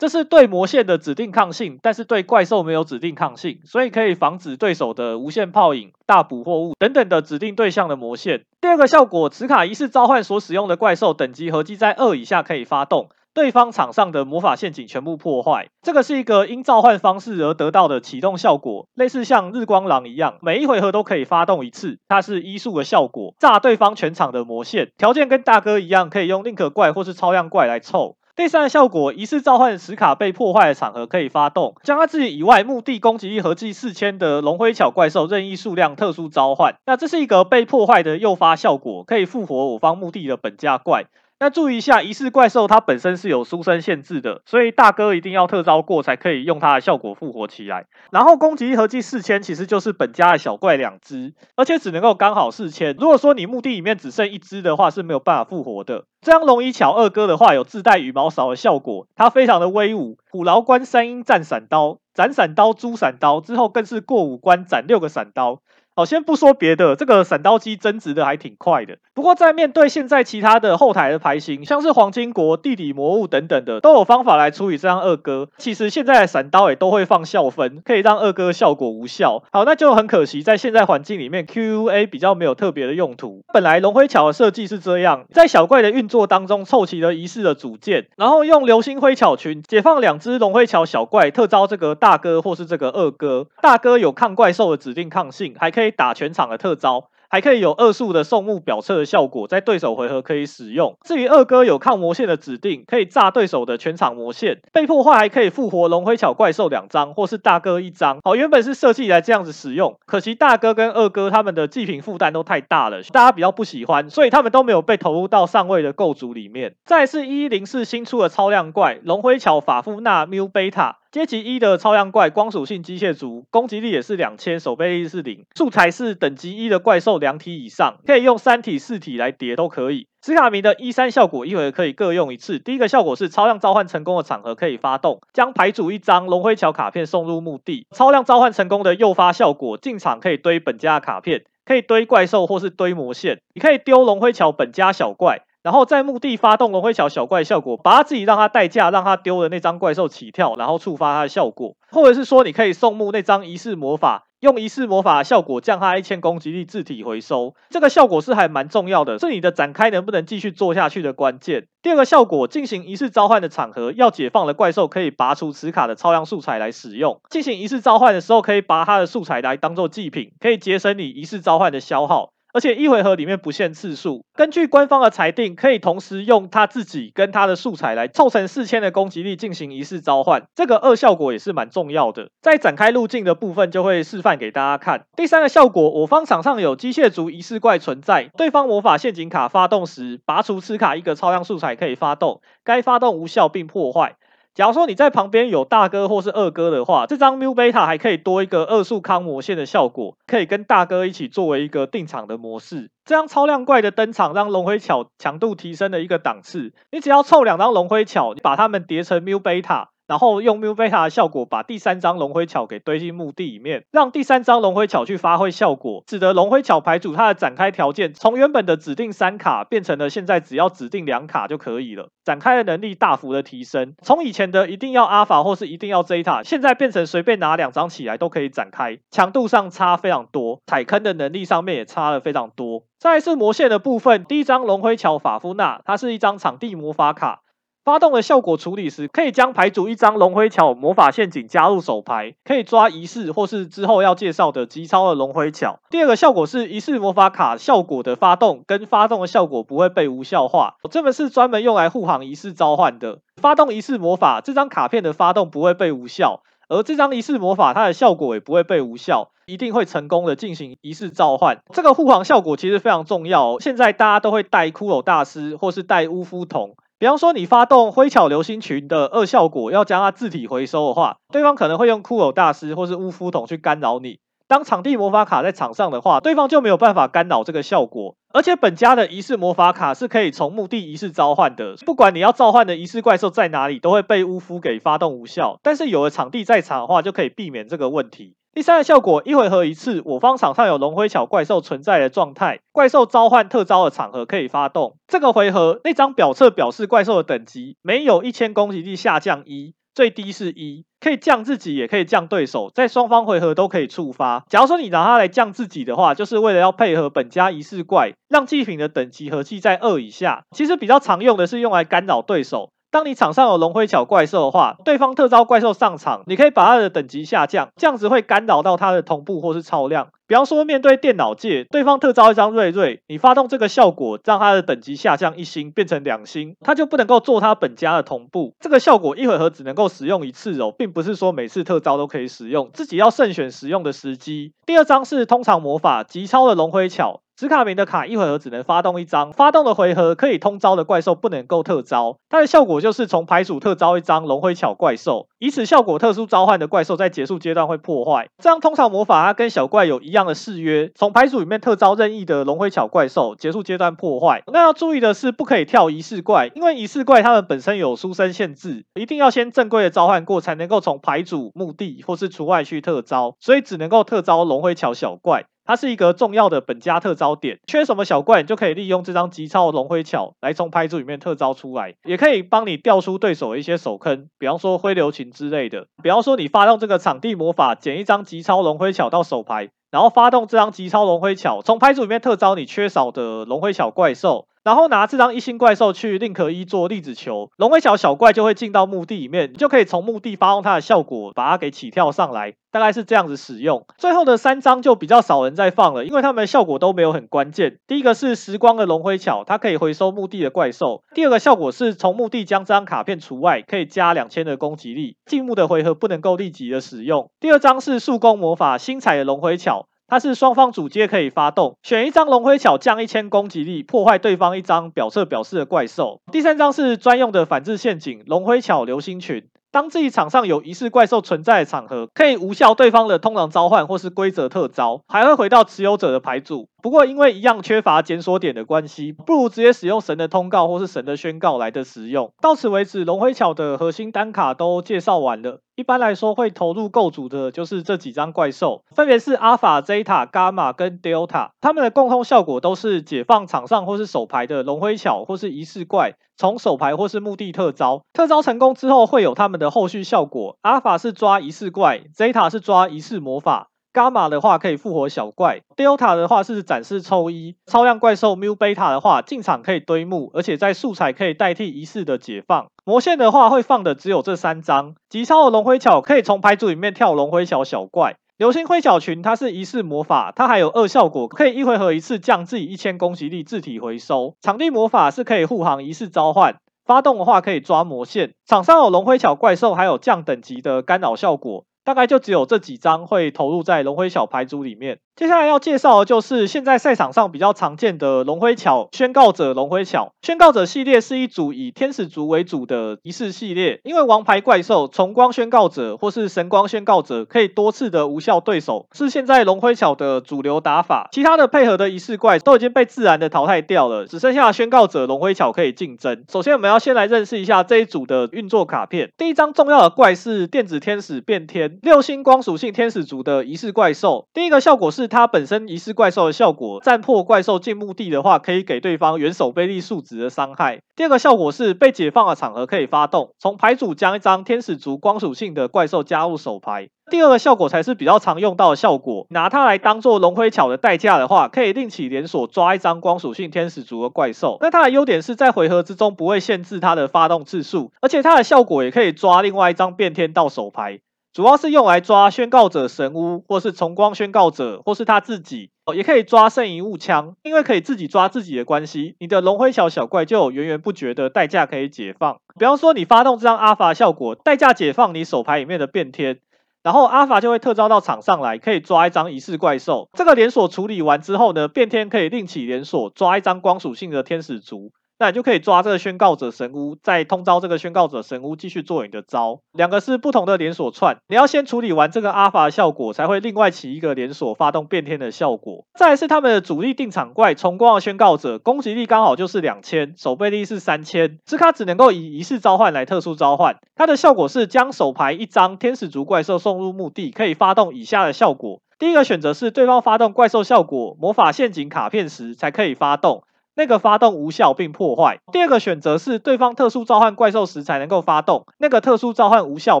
这是对魔线的指定抗性，但是对怪兽没有指定抗性，所以可以防止对手的无限炮影、大捕获物等等的指定对象的魔线。第二个效果，此卡仪式召唤所使用的怪兽等级合计在二以下可以发动，对方场上的魔法陷阱全部破坏。这个是一个因召唤方式而得到的启动效果，类似像日光狼一样，每一回合都可以发动一次。它是医术的效果，炸对方全场的魔线。条件跟大哥一样，可以用宁可怪或是超量怪来凑。第三个效果，疑似召唤石卡被破坏的场合可以发动，将它自己以外墓地攻击力合计四千的龙灰巧怪兽任意数量特殊召唤。那这是一个被破坏的诱发效果，可以复活我方墓地的本家怪。那注意一下，仪式怪兽它本身是有书生限制的，所以大哥一定要特招过才可以用它的效果复活起来。然后攻击力合计四千，其实就是本家的小怪两只，而且只能够刚好四千。如果说你墓地里面只剩一只的话，是没有办法复活的。这张龙一巧二哥的话有自带羽毛扫的效果，它非常的威武。虎牢关三英战闪刀，斩闪刀、诛闪刀之后更是过五关斩六个闪刀。好，先不说别的，这个闪刀机增值的还挺快的。不过在面对现在其他的后台的牌型，像是黄金国、地底魔物等等的，都有方法来处理这张二哥。其实现在的闪刀也都会放校分，可以让二哥效果无效。好，那就很可惜，在现在环境里面，QUA 比较没有特别的用途。本来龙灰桥的设计是这样，在小怪的运作当中凑齐了仪式的组件，然后用流星灰巧群解放两只龙灰桥小怪，特招这个大哥或是这个二哥。大哥有抗怪兽的指定抗性，还可以。打全场的特招，还可以有二速的送目表侧的效果，在对手回合可以使用。至于二哥有抗魔线的指定，可以炸对手的全场魔线，被破坏还可以复活龙灰巧怪兽两张，或是大哥一张。好，原本是设计来这样子使用，可惜大哥跟二哥他们的祭品负担都太大了，大家比较不喜欢，所以他们都没有被投入到上位的构筑里面。再是一一零四新出的超量怪龙灰巧法夫纳缪贝塔。阶级一的超量怪，光属性机械族，攻击力也是两千，守备力是零，素材是等级一的怪兽两体以上，可以用三体、四体来叠都可以。史卡明的一三效果一回合可以各用一次。第一个效果是超量召唤成功的场合可以发动，将牌组一张龙灰桥卡片送入墓地。超量召唤成功的诱发效果，进场可以堆本家的卡片，可以堆怪兽或是堆魔线，你可以丢龙灰桥本家小怪。然后在墓地发动龙灰桥小怪效果，把他自己让他代价让他丢的那张怪兽起跳，然后触发他的效果，或者是说你可以送墓那张仪式魔法，用仪式魔法效果降他一千攻击力自体回收，这个效果是还蛮重要的，是你的展开能不能继续做下去的关键。第二个效果，进行仪式召唤的场合，要解放的怪兽可以拔除此卡的超量素材来使用。进行仪式召唤的时候，可以拔它的素材来当做祭品，可以节省你仪式召唤的消耗。而且一回合里面不限次数，根据官方的裁定，可以同时用他自己跟他的素材来凑成四千的攻击力进行仪式召唤，这个二效果也是蛮重要的。在展开路径的部分就会示范给大家看。第三个效果，我方场上有机械族仪式怪存在，对方魔法陷阱卡发动时，拔除此卡一个超量素材可以发动，该发动无效并破坏。假如说你在旁边有大哥或是二哥的话，这张 Mu Beta 还可以多一个二速康魔线的效果，可以跟大哥一起作为一个定场的模式。这张超量怪的登场，让龙辉巧强度提升了一个档次。你只要凑两张龙辉巧，你把它们叠成 Mu Beta。然后用 Mu Beta 的效果，把第三张龙灰桥给堆进墓地里面，让第三张龙灰桥去发挥效果，使得龙灰桥牌组它的展开条件从原本的指定三卡变成了现在只要指定两卡就可以了，展开的能力大幅的提升。从以前的一定要阿法或是一定要 Zeta，现在变成随便拿两张起来都可以展开，强度上差非常多，踩坑的能力上面也差了非常多。再来是魔线的部分，第一张龙灰桥法夫纳，它是一张场地魔法卡。发动的效果处理时，可以将牌组一张龙灰桥魔法陷阱加入手牌，可以抓仪式或是之后要介绍的极超的龙灰桥。第二个效果是仪式魔法卡效果的发动跟发动的效果不会被无效化，这门是专门用来护航仪式召唤的。发动仪式魔法，这张卡片的发动不会被无效，而这张仪式魔法它的效果也不会被无效，一定会成功的进行仪式召唤。这个护航效果其实非常重要，现在大家都会带骷髅大师或是带乌夫童。比方说，你发动灰巧流星群的二效果，要将它自体回收的话，对方可能会用骷髅大师或是巫夫桶去干扰你。当场地魔法卡在场上的话，对方就没有办法干扰这个效果。而且本家的仪式魔法卡是可以从墓地仪式召唤的，不管你要召唤的仪式怪兽在哪里，都会被巫夫给发动无效。但是有了场地在场的话，就可以避免这个问题。第三个效果，一回合一次，我方场上有龙灰桥怪兽存在的状态，怪兽召唤特招的场合可以发动。这个回合那张表册表示怪兽的等级，没有一千攻击力下降一，最低是一，可以降自己，也可以降对手，在双方回合都可以触发。假如说你拿它来降自己的话，就是为了要配合本家仪式怪，让祭品的等级合计在二以下。其实比较常用的是用来干扰对手。当你场上有龙灰巧怪兽的话，对方特招怪兽上场，你可以把它的等级下降，这样子会干扰到它的同步或是超量。比方说，面对电脑界，对方特招一张瑞瑞，你发动这个效果，让它的等级下降一星，变成两星，它就不能够做它本家的同步。这个效果一回合只能够使用一次哦，并不是说每次特招都可以使用，自己要慎选使用的时机。第二张是通常魔法极超的龙灰巧。史卡明的卡一回合只能发动一张，发动的回合可以通招的怪兽不能够特招。它的效果就是从牌组特招一张龙灰巧怪兽，以此效果特殊召唤的怪兽在结束阶段会破坏。这样通常魔法它跟小怪有一样的誓约，从牌组里面特招任意的龙灰巧怪兽，结束阶段破坏。那要注意的是，不可以跳仪式怪，因为仪式怪它们本身有书生限制，一定要先正规的召唤过，才能够从牌组、墓地或是除外区特招，所以只能够特招龙灰巧小怪。它是一个重要的本家特招点，缺什么小怪，你就可以利用这张极超龙辉巧来从牌组里面特招出来，也可以帮你调出对手的一些手坑，比方说灰流琴之类的。比方说你发动这个场地魔法，捡一张极超龙辉巧到手牌，然后发动这张极超龙辉巧，从牌组里面特招你缺少的龙辉巧怪兽。然后拿这张一星怪兽去令可一做粒子球，龙灰桥小怪就会进到墓地里面，你就可以从墓地发动它的效果，把它给起跳上来，大概是这样子使用。最后的三张就比较少人在放了，因为它们的效果都没有很关键。第一个是时光的龙灰桥，它可以回收墓地的怪兽。第二个效果是从墓地将这张卡片除外，可以加两千的攻击力，进墓的回合不能够立即的使用。第二张是速攻魔法星彩的龙灰桥。它是双方主阶可以发动，选一张龙辉巧降一千攻击力，破坏对方一张表侧表示的怪兽。第三张是专用的反制陷阱，龙辉巧流星群。当自己场上有疑似怪兽存在的场合，可以无效对方的通常召唤或是规则特招，还会回到持有者的牌组。不过因为一样缺乏检索点的关系，不如直接使用神的通告或是神的宣告来的实用。到此为止，龙辉巧的核心单卡都介绍完了。一般来说，会投入构筑的就是这几张怪兽，分别是阿法、Zeta、伽马跟 Delta。它们的共通效果都是解放场上或是手牌的龙辉巧或是仪式怪，从手牌或是墓地特招。特招成功之后，会有它们的后续效果。阿法是抓仪式怪，Zeta 是抓仪式魔法。伽马的话可以复活小怪，Delta 的话是展示抽一，超量怪兽 Mu Beta 的话进场可以堆墓，而且在素材可以代替仪式的解放。魔线的话会放的只有这三张，极超的龙灰巧可以从牌组里面跳龙灰桥小怪，流星灰巧群它是仪式魔法，它还有二效果，可以一回合一次降自己一千攻击力自体回收。场地魔法是可以护航仪式召唤，发动的话可以抓魔线。场上有龙灰巧怪兽，还有降等级的干扰效果。大概就只有这几张会投入在龙辉小牌组里面。接下来要介绍的就是现在赛场上比较常见的龙辉桥宣告者龙辉桥。宣告者系列是一组以天使族为主的仪式系列，因为王牌怪兽重光宣告者或是神光宣告者可以多次的无效对手，是现在龙辉桥的主流打法。其他的配合的仪式怪都已经被自然的淘汰掉了，只剩下宣告者龙辉桥可以竞争。首先我们要先来认识一下这一组的运作卡片。第一张重要的怪是电子天使变天六星光属性天使族的仪式怪兽，第一个效果是。它本身仪式怪兽的效果，战破怪兽进墓地的话，可以给对方原守备力数值的伤害。第二个效果是被解放的场合可以发动，从牌组将一张天使族光属性的怪兽加入手牌。第二个效果才是比较常用到的效果，拿它来当做龙辉巧的代价的话，可以另起连锁抓一张光属性天使族的怪兽。那它的优点是在回合之中不会限制它的发动次数，而且它的效果也可以抓另外一张变天到手牌。主要是用来抓宣告者神屋，或是重光宣告者，或是他自己哦，也可以抓圣遗物枪。因为可以自己抓自己的关系，你的龙辉桥小怪就有源源不绝的代价可以解放。比方说，你发动这张阿法效果，代价解放你手牌里面的变天，然后阿法就会特招到场上来，可以抓一张仪式怪兽。这个连锁处理完之后呢，变天可以另起连锁抓一张光属性的天使族。那你就可以抓这个宣告者神屋，再通招这个宣告者神屋继续做你的招。两个是不同的连锁串，你要先处理完这个阿法效果，才会另外起一个连锁发动变天的效果。再来是他们的主力定场怪重光的宣告者，攻击力刚好就是两千，守备力是三千，这卡只能够以仪式召唤来特殊召唤。它的效果是将手牌一张天使族怪兽送入墓地，可以发动以下的效果。第一个选择是对方发动怪兽效果魔法陷阱卡片时才可以发动。那个发动无效并破坏。第二个选择是对方特殊召唤怪兽时才能够发动，那个特殊召唤无效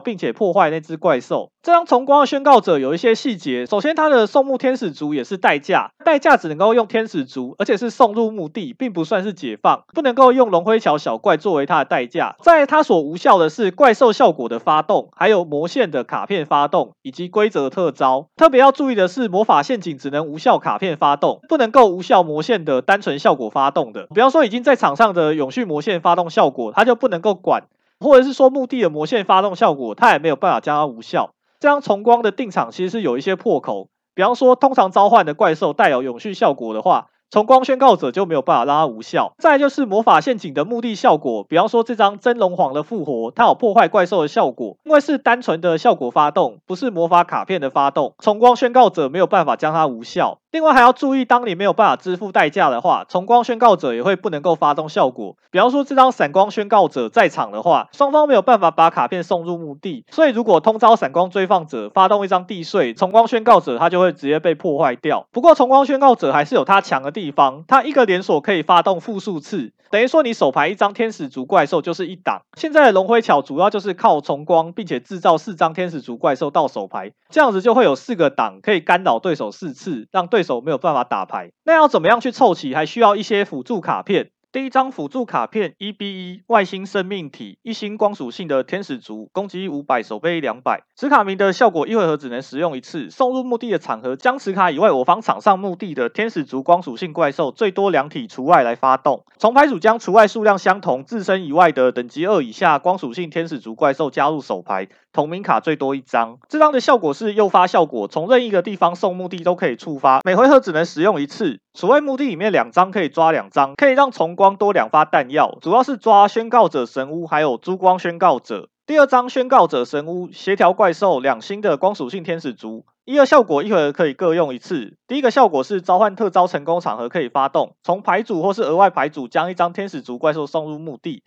并且破坏那只怪兽。这张重光的宣告者有一些细节，首先它的送墓天使族也是代价，代价只能够用天使族，而且是送入墓地，并不算是解放，不能够用龙辉桥小怪作为它的代价。在它所无效的是怪兽效果的发动，还有魔线的卡片发动以及规则特招。特别要注意的是，魔法陷阱只能无效卡片发动，不能够无效魔线的单纯效果发动。的，比方说已经在场上的永续魔线发动效果，它就不能够管，或者是说墓地的魔线发动效果，它也没有办法将它无效。这张重光的定场其实是有一些破口，比方说通常召唤的怪兽带有永续效果的话。重光宣告者就没有办法让它无效。再就是魔法陷阱的目的效果，比方说这张真龙皇的复活，它有破坏怪兽的效果，因为是单纯的效果发动，不是魔法卡片的发动。重光宣告者没有办法将它无效。另外还要注意，当你没有办法支付代价的话，重光宣告者也会不能够发动效果。比方说这张闪光宣告者在场的话，双方没有办法把卡片送入墓地，所以如果通招闪光追放者发动一张地税，重光宣告者它就会直接被破坏掉。不过重光宣告者还是有它强的地地方，它一个连锁可以发动复数次，等于说你手牌一张天使族怪兽就是一档。现在的龙辉巧主要就是靠重光，并且制造四张天使族怪兽到手牌，这样子就会有四个档可以干扰对手四次，让对手没有办法打牌。那要怎么样去凑齐？还需要一些辅助卡片。第一张辅助卡片一 B 一外星生命体一星光属性的天使族，攻击五百，守备两百。此卡名的效果一回合只能使用一次。送入墓地的场合，将此卡以外我方场上墓地的天使族光属性怪兽最多两体除外来发动。从牌组将除外数量相同自身以外的等级二以下光属性天使族怪兽加入手牌，同名卡最多一张。这张的效果是诱发效果，从任意一个地方送墓地都可以触发，每回合只能使用一次。除外墓地里面两张可以抓两张，可以让重光多两发弹药，主要是抓宣告者神屋还有珠光宣告者。第二张宣告者神屋协调怪兽两星的光属性天使族，一二效果一回合可以各用一次。第一个效果是召唤特招成功场合可以发动，从牌组或是额外牌组将一张天使族怪兽送入墓地。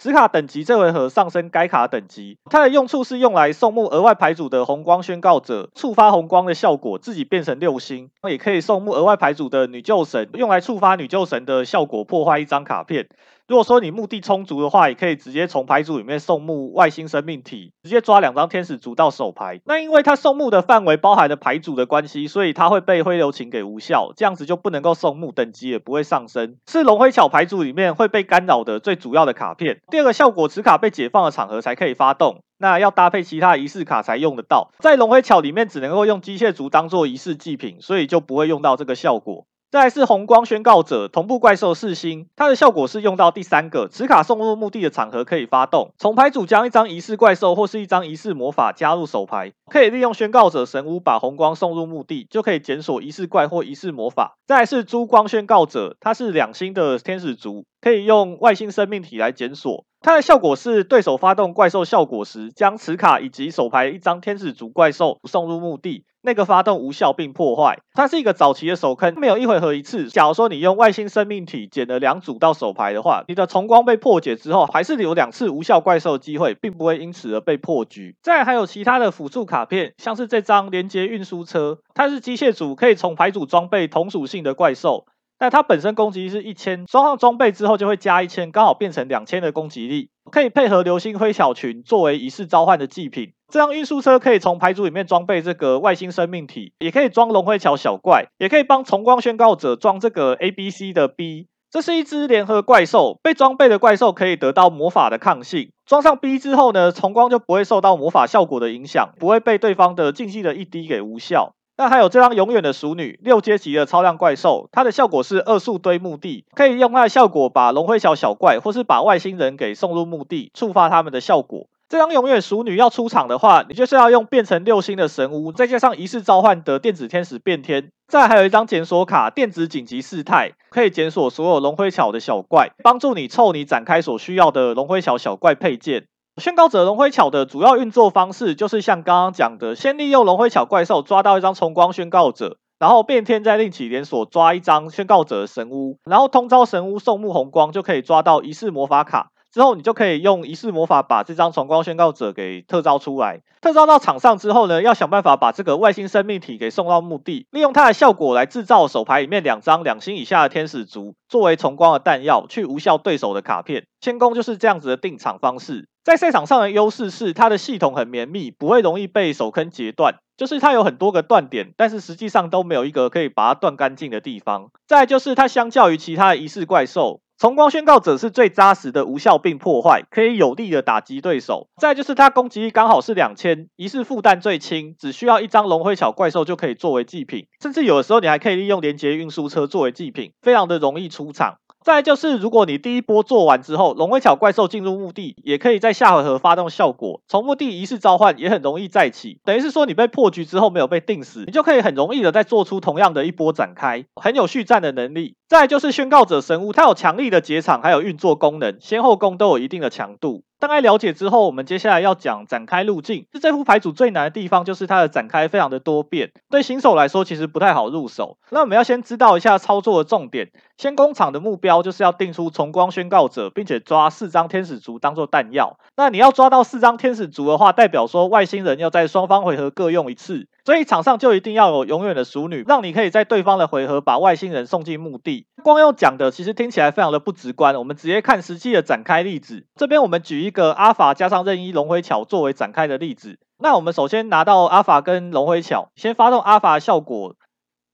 紫卡等级这回合上升该卡等级，它的用处是用来送墓额外牌组的红光宣告者，触发红光的效果，自己变成六星。也可以送墓额外牌组的女救神，用来触发女救神的效果，破坏一张卡片。如果说你墓地充足的话，也可以直接从牌组里面送墓外星生命体，直接抓两张天使族到手牌。那因为它送墓的范围包含了牌组的关系，所以它会被灰流情给无效，这样子就不能够送墓，等级也不会上升，是龙辉巧牌组里面会被干扰的最主要的卡片。第二个效果，此卡被解放的场合才可以发动，那要搭配其他仪式卡才用得到。在龙辉巧里面只能够用机械族当做仪式祭品，所以就不会用到这个效果。再来是红光宣告者同步怪兽四星，它的效果是用到第三个，此卡送入墓地的场合可以发动，从牌组将一张仪式怪兽或是一张仪式魔法加入手牌，可以利用宣告者神屋把红光送入墓地，就可以检索仪式怪或仪式魔法。再来是珠光宣告者，它是两星的天使族，可以用外星生命体来检索。它的效果是对手发动怪兽效果时，将此卡以及手牌一张天使族怪兽送入墓地，那个发动无效并破坏。它是一个早期的手坑，没有一回合一次。假如说你用外星生命体捡了两组到手牌的话，你的重光被破解之后，还是有两次无效怪兽机会，并不会因此而被破局。再来还有其他的辅助卡片，像是这张连接运输车，它是机械组，可以从牌组装备同属性的怪兽。但它本身攻击力是一千，装上装备之后就会加一千，刚好变成两千的攻击力，可以配合流星灰小群作为仪式召唤的祭品。这辆运输车可以从牌组里面装备这个外星生命体，也可以装龙灰桥小怪，也可以帮重光宣告者装这个 A B C 的 B。这是一只联合怪兽，被装备的怪兽可以得到魔法的抗性。装上 B 之后呢，重光就不会受到魔法效果的影响，不会被对方的禁忌的一滴给无效。那还有这张永远的淑女，六阶级的超量怪兽，它的效果是二速堆墓地，可以用它的效果把龙灰桥小怪或是把外星人给送入墓地，触发他们的效果。这张永远淑女要出场的话，你就是要用变成六星的神屋，再加上仪式召唤的电子天使变天，再还有一张检索卡，电子紧急事态，可以检索所有龙灰桥的小怪，帮助你凑你展开所需要的龙灰桥小怪配件。宣告者龙辉巧的主要运作方式就是像刚刚讲的，先利用龙辉巧怪兽抓到一张重光宣告者，然后变天再另起连锁抓一张宣告者的神屋，然后通招神屋送木红光就可以抓到仪式魔法卡。之后你就可以用仪式魔法把这张重光宣告者给特招出来。特招到场上之后呢，要想办法把这个外星生命体给送到墓地，利用它的效果来制造手牌里面两张两星以下的天使族，作为重光的弹药，去无效对手的卡片。千攻就是这样子的定场方式。在赛场上的优势是它的系统很绵密，不会容易被手坑截断。就是它有很多个断点，但是实际上都没有一个可以把它断干净的地方。再就是它相较于其他的仪式怪兽。重光宣告者是最扎实的无效并破坏，可以有力的打击对手。再就是它攻击力刚好是两千，一是负担最轻，只需要一张龙辉小怪兽就可以作为祭品，甚至有的时候你还可以利用连接运输车作为祭品，非常的容易出场。再就是，如果你第一波做完之后，龙灰桥怪兽进入墓地，也可以在下回合发动效果，从墓地仪式召唤也很容易再起。等于是说，你被破局之后没有被定死，你就可以很容易的再做出同样的一波展开，很有续战的能力。再就是宣告者神屋，它有强力的结场，还有运作功能，先后攻都有一定的强度。大概了解之后，我们接下来要讲展开路径。是这副牌组最难的地方，就是它的展开非常的多变，对新手来说其实不太好入手。那我们要先知道一下操作的重点。先工厂的目标就是要定出重光宣告者，并且抓四张天使族当做弹药。那你要抓到四张天使族的话，代表说外星人要在双方回合各用一次。所以场上就一定要有永远的淑女，让你可以在对方的回合把外星人送进墓地。光用讲的，其实听起来非常的不直观。我们直接看实际的展开例子。这边我们举一个阿法加上任意龙灰桥作为展开的例子。那我们首先拿到阿法跟龙辉巧，先发动阿法效果，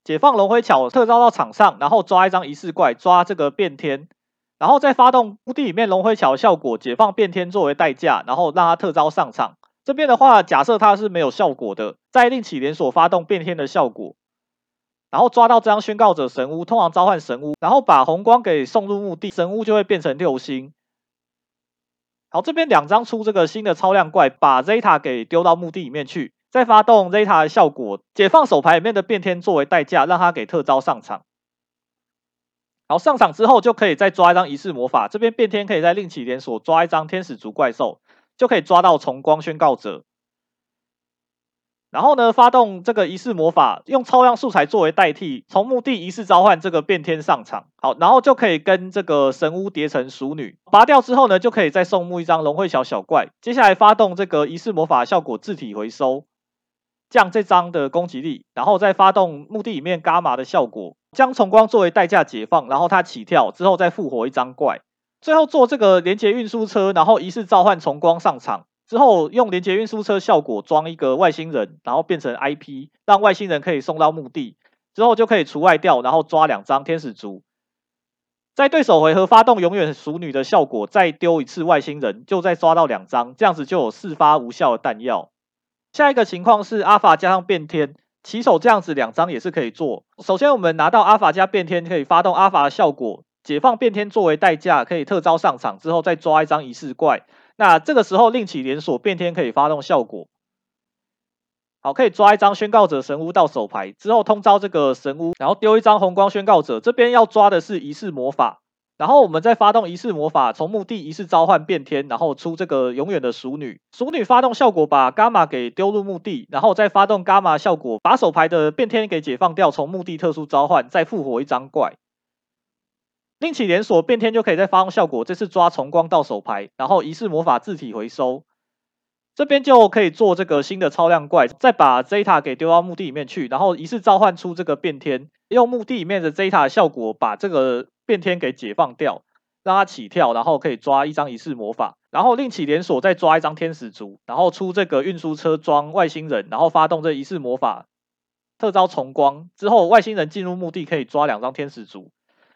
解放龙辉桥，特招到场上，然后抓一张仪式怪，抓这个变天，然后再发动墓地里面龙辉桥的效果，解放变天作为代价，然后让他特招上场。这边的话，假设它是没有效果的，再另起连锁发动变天的效果，然后抓到这张宣告者神屋，通常召唤神屋，然后把红光给送入墓地，神屋就会变成六星。好，这边两张出这个新的超量怪，把 Zeta 给丢到墓地里面去，再发动 Zeta 的效果，解放手牌里面的变天作为代价，让他给特招上场。好，上场之后就可以再抓一张仪式魔法，这边变天可以再另起连锁抓一张天使族怪兽。就可以抓到重光宣告者，然后呢，发动这个仪式魔法，用超量素材作为代替，从墓地仪式召唤这个变天上场。好，然后就可以跟这个神屋叠成熟女，拔掉之后呢，就可以再送墓一张龙会小小怪。接下来发动这个仪式魔法效果，自体回收，降这张的攻击力，然后再发动墓地里面伽马的效果，将重光作为代价解放，然后它起跳之后再复活一张怪。最后做这个连接运输车，然后仪式召唤重光上场之后，用连接运输车效果装一个外星人，然后变成 IP，让外星人可以送到墓地，之后就可以除外掉，然后抓两张天使族，在对手回合发动永远熟女的效果，再丢一次外星人，就再抓到两张，这样子就有四发无效的弹药。下一个情况是阿法加上变天。起手这样子两张也是可以做。首先我们拿到阿法加变天，可以发动阿法的效果，解放变天作为代价，可以特招上场之后再抓一张仪式怪。那这个时候另起连锁变天可以发动效果。好，可以抓一张宣告者神屋到手牌之后通招这个神屋，然后丢一张红光宣告者。这边要抓的是仪式魔法，然后我们再发动仪式魔法，从墓地仪式召唤变天，然后出这个永远的熟女。熟女发动效果把伽马给丢入墓地，然后再发动伽马效果把手牌的变天给解放掉，从墓地特殊召唤，再复活一张怪。另起连锁变天就可以再发动效果，这次抓重光到手牌，然后仪式魔法自体回收。这边就可以做这个新的超量怪，再把 Zeta 给丢到墓地里面去，然后仪式召唤出这个变天，用墓地里面的 Zeta 效果把这个变天给解放掉，让他起跳，然后可以抓一张仪式魔法，然后另起连锁再抓一张天使族，然后出这个运输车装外星人，然后发动这仪式魔法，特招重光之后，外星人进入墓地可以抓两张天使族。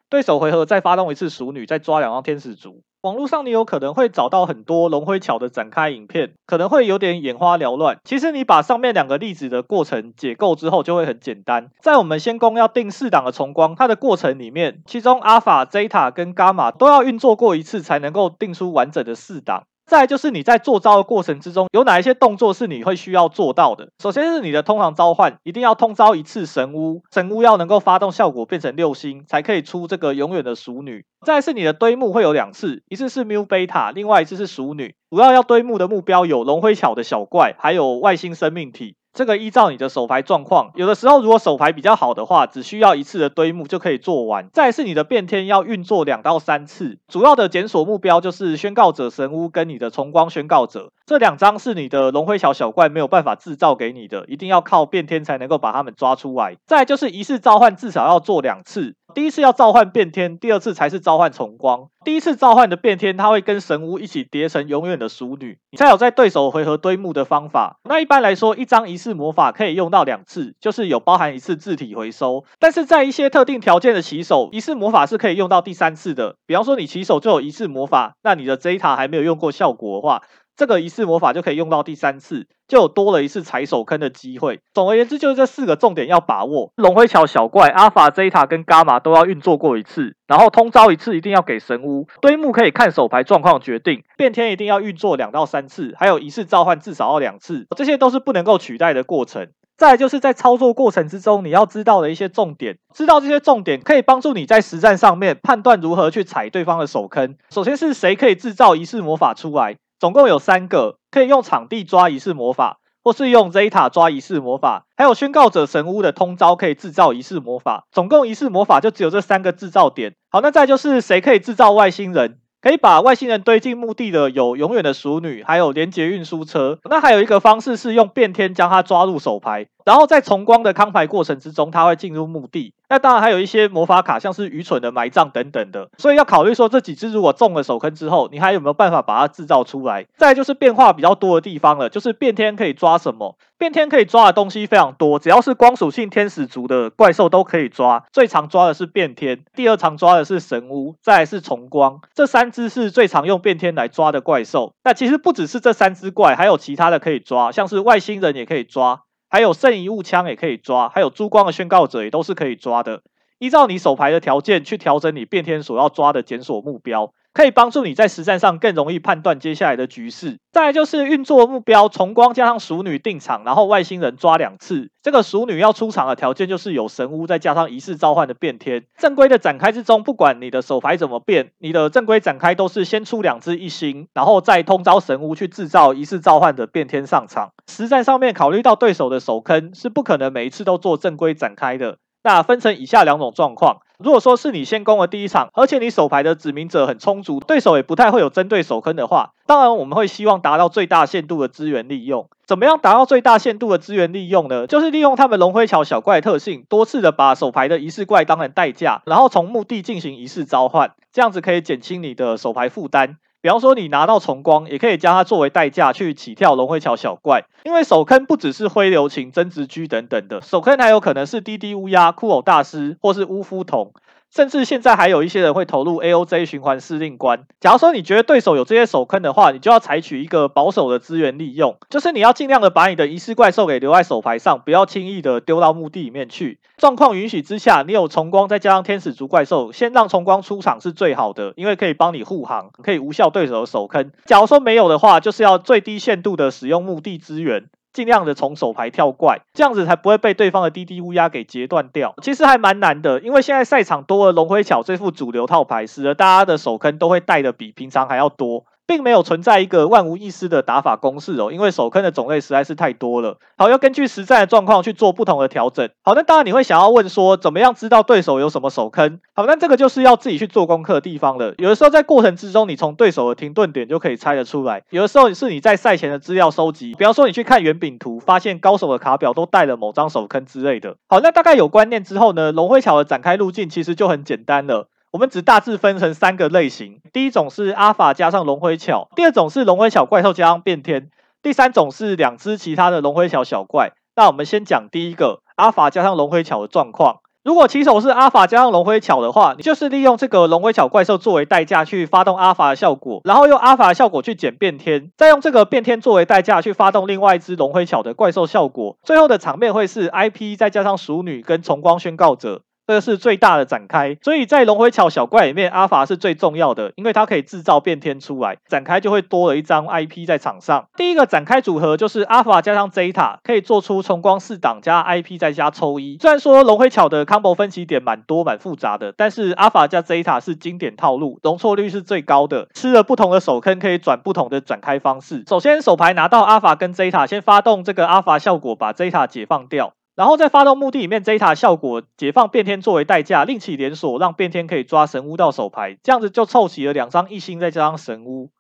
对手回合再发动一次熟女，再抓两张天使族。网络上你有可能会找到很多龙辉桥的展开影片，可能会有点眼花缭乱。其实你把上面两个例子的过程解构之后，就会很简单。在我们先攻要定四档的重光，它的过程里面，其中阿法、z 塔跟伽马都要运作过一次，才能够定出完整的四档。再就是你在做招的过程之中，有哪一些动作是你会需要做到的？首先是你的通常召唤，一定要通招一次神巫，神巫要能够发动效果变成六星，才可以出这个永远的熟女。再是你的堆墓会有两次，一次是谬贝塔另外一次是熟女。主要要堆墓的目标有龙辉巧的小怪，还有外星生命体。这个依照你的手牌状况，有的时候如果手牌比较好的话，只需要一次的堆墓就可以做完。再是你的变天要运作两到三次，主要的检索目标就是宣告者神屋跟你的重光宣告者，这两张是你的龙辉桥小怪没有办法制造给你的，一定要靠变天才能够把他们抓出来。再就是仪式召唤至少要做两次。第一次要召唤变天，第二次才是召唤重光。第一次召唤的变天，它会跟神屋一起叠成永远的熟女，你才有在对手回合堆墓的方法。那一般来说，一张仪一次魔法可以用到两次，就是有包含一次自体回收。但是在一些特定条件的起手，一次魔法是可以用到第三次的。比方说你起手就有一次魔法，那你的 Zeta 还没有用过效果的话。这个一次魔法就可以用到第三次，就多了一次踩手坑的机会。总而言之，就是这四个重点要把握。龙灰桥小怪、阿法、Zeta 跟伽马都要运作过一次，然后通招一次一定要给神屋。堆木可以看手牌状况决定，变天一定要运作两到三次，还有仪式召唤至少要两次，这些都是不能够取代的过程。再就是在操作过程之中，你要知道的一些重点，知道这些重点可以帮助你在实战上面判断如何去踩对方的手坑。首先是谁可以制造仪式魔法出来？总共有三个，可以用场地抓仪式魔法，或是用 Zeta 抓仪式魔法，还有宣告者神屋的通招可以制造仪式魔法。总共仪式魔法就只有这三个制造点。好，那再就是谁可以制造外星人？可以把外星人堆进墓地的有永远的熟女，还有连接运输车。那还有一个方式是用变天将它抓入手牌，然后在重光的康牌过程之中，它会进入墓地。那当然还有一些魔法卡，像是愚蠢的埋葬等等的。所以要考虑说，这几只如果中了手坑之后，你还有没有办法把它制造出来？再就是变化比较多的地方了，就是变天可以抓什么？变天可以抓的东西非常多，只要是光属性天使族的怪兽都可以抓。最常抓的是变天，第二常抓的是神巫，再是重光。这三只是最常用变天来抓的怪兽。那其实不只是这三只怪，还有其他的可以抓，像是外星人也可以抓，还有圣遗物枪也可以抓，还有珠光的宣告者也都是可以抓的。依照你手牌的条件去调整你变天所要抓的检索目标。可以帮助你在实战上更容易判断接下来的局势。再来就是运作目标，重光加上熟女定场，然后外星人抓两次。这个熟女要出场的条件就是有神屋，再加上仪式召唤的变天。正规的展开之中，不管你的手牌怎么变，你的正规展开都是先出两只一星，然后再通招神屋去制造仪式召唤的变天上场。实战上面考虑到对手的手坑，是不可能每一次都做正规展开的。那分成以下两种状况。如果说是你先攻了第一场，而且你手牌的指明者很充足，对手也不太会有针对手坑的话，当然我们会希望达到最大限度的资源利用。怎么样达到最大限度的资源利用呢？就是利用他们龙辉桥小怪特性，多次的把手牌的仪式怪当成代价，然后从墓地进行仪式召唤，这样子可以减轻你的手牌负担。比方说，你拿到重光，也可以将它作为代价去起跳龙回桥小怪，因为首坑不只是灰流情、增值狙等等的，首坑还有可能是滴滴乌鸦、酷偶大师或是乌夫童。甚至现在还有一些人会投入 AOJ 循环司令官。假如说你觉得对手有这些手坑的话，你就要采取一个保守的资源利用，就是你要尽量的把你的仪式怪兽给留在手牌上，不要轻易的丢到墓地里面去。状况允许之下，你有重光再加上天使族怪兽，先让重光出场是最好的，因为可以帮你护航，可以无效对手的手坑。假如说没有的话，就是要最低限度的使用墓地资源。尽量的从手牌跳怪，这样子才不会被对方的滴滴乌鸦给截断掉。其实还蛮难的，因为现在赛场多了龙辉巧这副主流套牌，使得大家的手坑都会带的比平常还要多。并没有存在一个万无一失的打法公式哦，因为手坑的种类实在是太多了。好，要根据实战的状况去做不同的调整。好，那当然你会想要问说，怎么样知道对手有什么手坑？好，那这个就是要自己去做功课的地方了。有的时候在过程之中，你从对手的停顿点就可以猜得出来；有的时候是你在赛前的资料收集，比方说你去看圆饼图，发现高手的卡表都带了某张手坑之类的。好，那大概有观念之后呢，龙辉桥的展开路径其实就很简单了。我们只大致分成三个类型，第一种是阿法加上龙灰巧，第二种是龙灰巧怪兽加上变天，第三种是两只其他的龙灰巧小怪。那我们先讲第一个阿法加上龙灰巧的状况。如果起手是阿法加上龙灰巧的话，你就是利用这个龙灰巧怪兽作为代价去发动阿法的效果，然后用阿法的效果去捡变天，再用这个变天作为代价去发动另外一只龙灰巧的怪兽效果。最后的场面会是 IP 再加上熟女跟崇光宣告者。这个是最大的展开，所以在龙灰巧小怪里面，阿法是最重要的，因为它可以制造变天出来，展开就会多了一张 IP 在场上。第一个展开组合就是阿法加上 Zeta，可以做出重光四档加 IP 再加抽一。虽然说龙灰巧的 combo 分歧点蛮多蛮复杂的，但是阿法加 Zeta 是经典套路，容错率是最高的。吃了不同的手坑，可以转不同的展开方式。首先手牌拿到阿法跟 Zeta，先发动这个阿法效果，把 Zeta 解放掉。然后再发动墓地里面 Zeta 效果，解放变天作为代价，另起连锁，让变天可以抓神巫到手牌，这样子就凑齐了两张异星再加上神巫。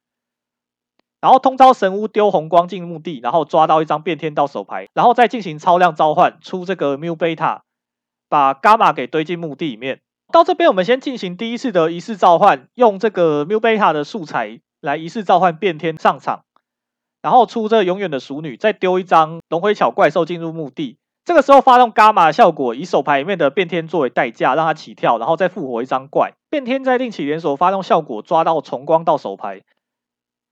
然后通招神巫丢红光进墓地，然后抓到一张变天到手牌，然后再进行超量召唤出这个 Mu Beta，把伽马给堆进墓地里面。到这边我们先进行第一次的仪式召唤，用这个 Mu Beta 的素材来仪式召唤变天上场，然后出这永远的熟女，再丢一张龙灰巧怪兽进入墓地。这个时候发动伽马效果，以手牌里面的变天作为代价，让它起跳，然后再复活一张怪。变天再另起连锁发动效果，抓到重光到手牌，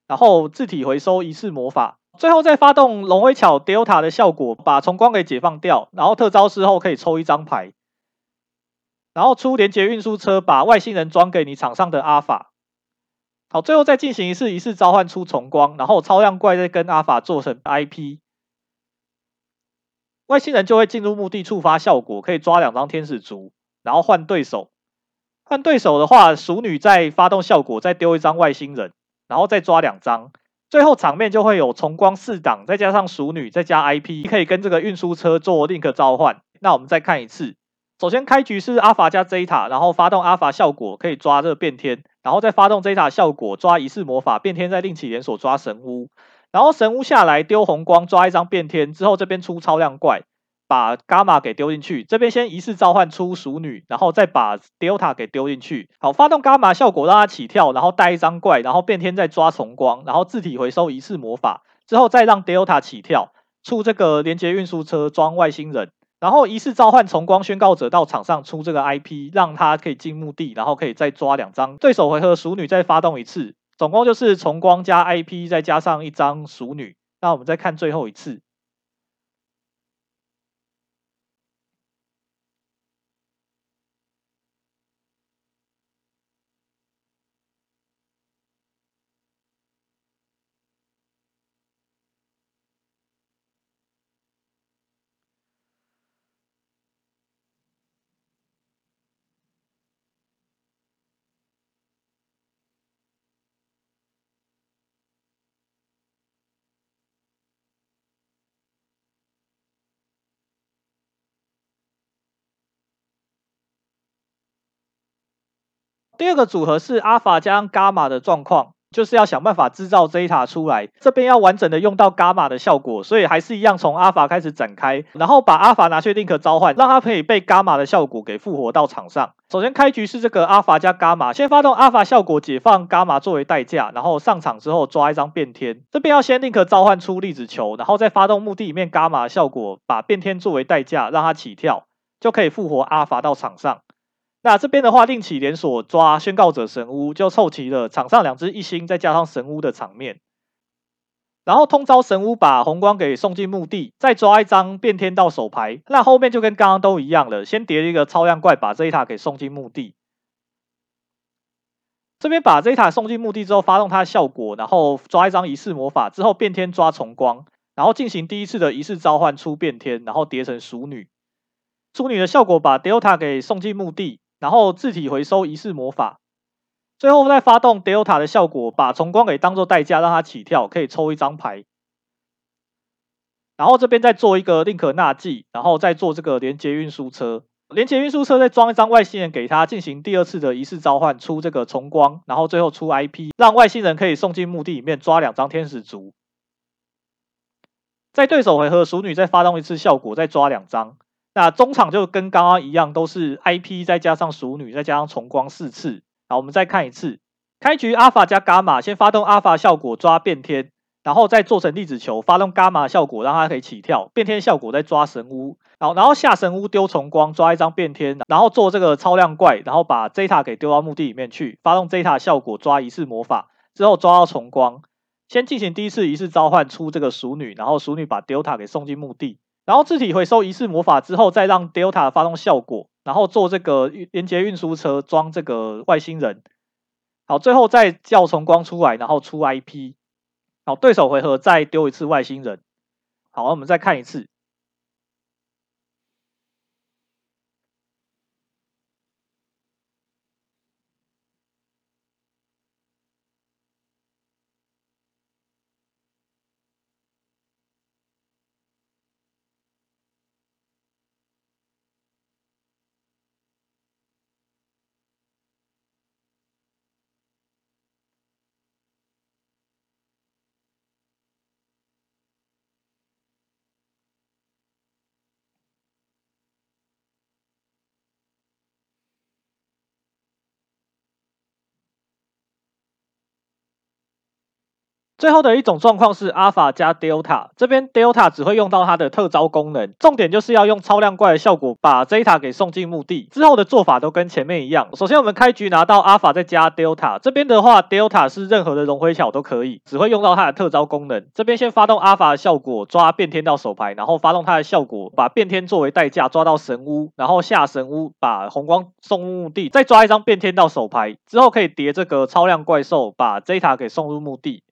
然后自体回收仪式魔法，最后再发动龙威巧 Delta 的效果，把重光给解放掉，然后特招之后可以抽一张牌，然后出连接运输车，把外星人装给你场上的阿法。好，最后再进行一次仪式召唤出重光，然后超量怪再跟阿法做成 IP。外星人就会进入墓地触发效果，可以抓两张天使族，然后换对手。换对手的话，熟女再发动效果，再丢一张外星人，然后再抓两张。最后场面就会有重光四档，再加上熟女，再加 IP，可以跟这个运输车做 link 召唤。那我们再看一次，首先开局是阿法加 Zeta，然后发动阿法效果，可以抓这个变天，然后再发动 Zeta 效果抓仪式魔法，变天再另起连锁抓神巫。然后神屋下来丢红光抓一张变天之后，这边出超量怪，把伽马给丢进去。这边先仪式召唤出熟女，然后再把 Delta 给丢进去。好，发动伽马效果让它起跳，然后带一张怪，然后变天再抓重光，然后自体回收一次魔法之后再让 Delta 起跳，出这个连接运输车装外星人，然后仪式召唤重光宣告者到场上出这个 IP，让他可以进墓地，然后可以再抓两张。对手回合熟女再发动一次。总共就是重光加 IP，再加上一张熟女。那我们再看最后一次。第二个组合是阿法加上伽马的状况，就是要想办法制造 Zeta 出来。这边要完整的用到伽马的效果，所以还是一样从阿法开始展开，然后把阿法拿去 link 召唤，让它可以被伽马的效果给复活到场上。首先开局是这个阿法加伽马，先发动阿法效果解放伽马作为代价，然后上场之后抓一张变天。这边要先 link 召唤出粒子球，然后再发动墓地里面伽马效果，把变天作为代价让它起跳，就可以复活阿法到场上。那这边的话，另起连锁抓宣告者神屋，就凑齐了场上两只一星，再加上神屋的场面。然后通招神屋把红光给送进墓地，再抓一张变天到手牌。那后面就跟刚刚都一样了，先叠一个超量怪，把这一塔给送进墓地。这边把这一塔送进墓地之后，发动它的效果，然后抓一张仪式魔法之后变天抓重光，然后进行第一次的仪式召唤出变天，然后叠成熟女。淑女的效果把 Delta 给送进墓地。然后自体回收仪式魔法，最后再发动 Delta 的效果，把重光给当做代价，让它起跳，可以抽一张牌。然后这边再做一个令可纳祭，然后再做这个连结运输车，连结运输车再装一张外星人给他进行第二次的仪式召唤，出这个重光，然后最后出 IP，让外星人可以送进墓地里面抓两张天使族。在对手回合，熟女再发动一次效果，再抓两张。那中场就跟刚刚一样，都是 IP 再加上熟女再加上重光四次。好，我们再看一次，开局阿法加伽马，先发动阿法效果抓变天，然后再做成粒子球，发动伽马效果让它可以起跳，变天效果再抓神屋，好，然后下神屋丢重光抓一张变天，然后做这个超量怪，然后把 Zeta 给丢到墓地里面去，发动 Zeta 效果抓仪式魔法，之后抓到重光，先进行第一次仪式召唤出这个熟女，然后熟女把 Delta 给送进墓地。然后自体回收一次魔法之后，再让 Delta 发动效果，然后做这个连接运输车装这个外星人。好，最后再叫重光出来，然后出 IP。好，对手回合再丢一次外星人。好，我们再看一次。最后的一种状况是 Alpha 加 Delta，这边 Delta 只会用到它的特招功能，重点就是要用超量怪的效果把 Zeta 给送进墓地。之后的做法都跟前面一样。首先我们开局拿到 Alpha 再加 Delta，这边的话 Delta 是任何的融回巧都可以，只会用到它的特招功能。这边先发动 Alpha 的效果抓变天到手牌，然后发动它的效果把变天作为代价抓到神屋，然后下神屋把红光送入墓地，再抓一张变天到手牌，之后可以叠这个超量怪兽把 Zeta 给送入墓地。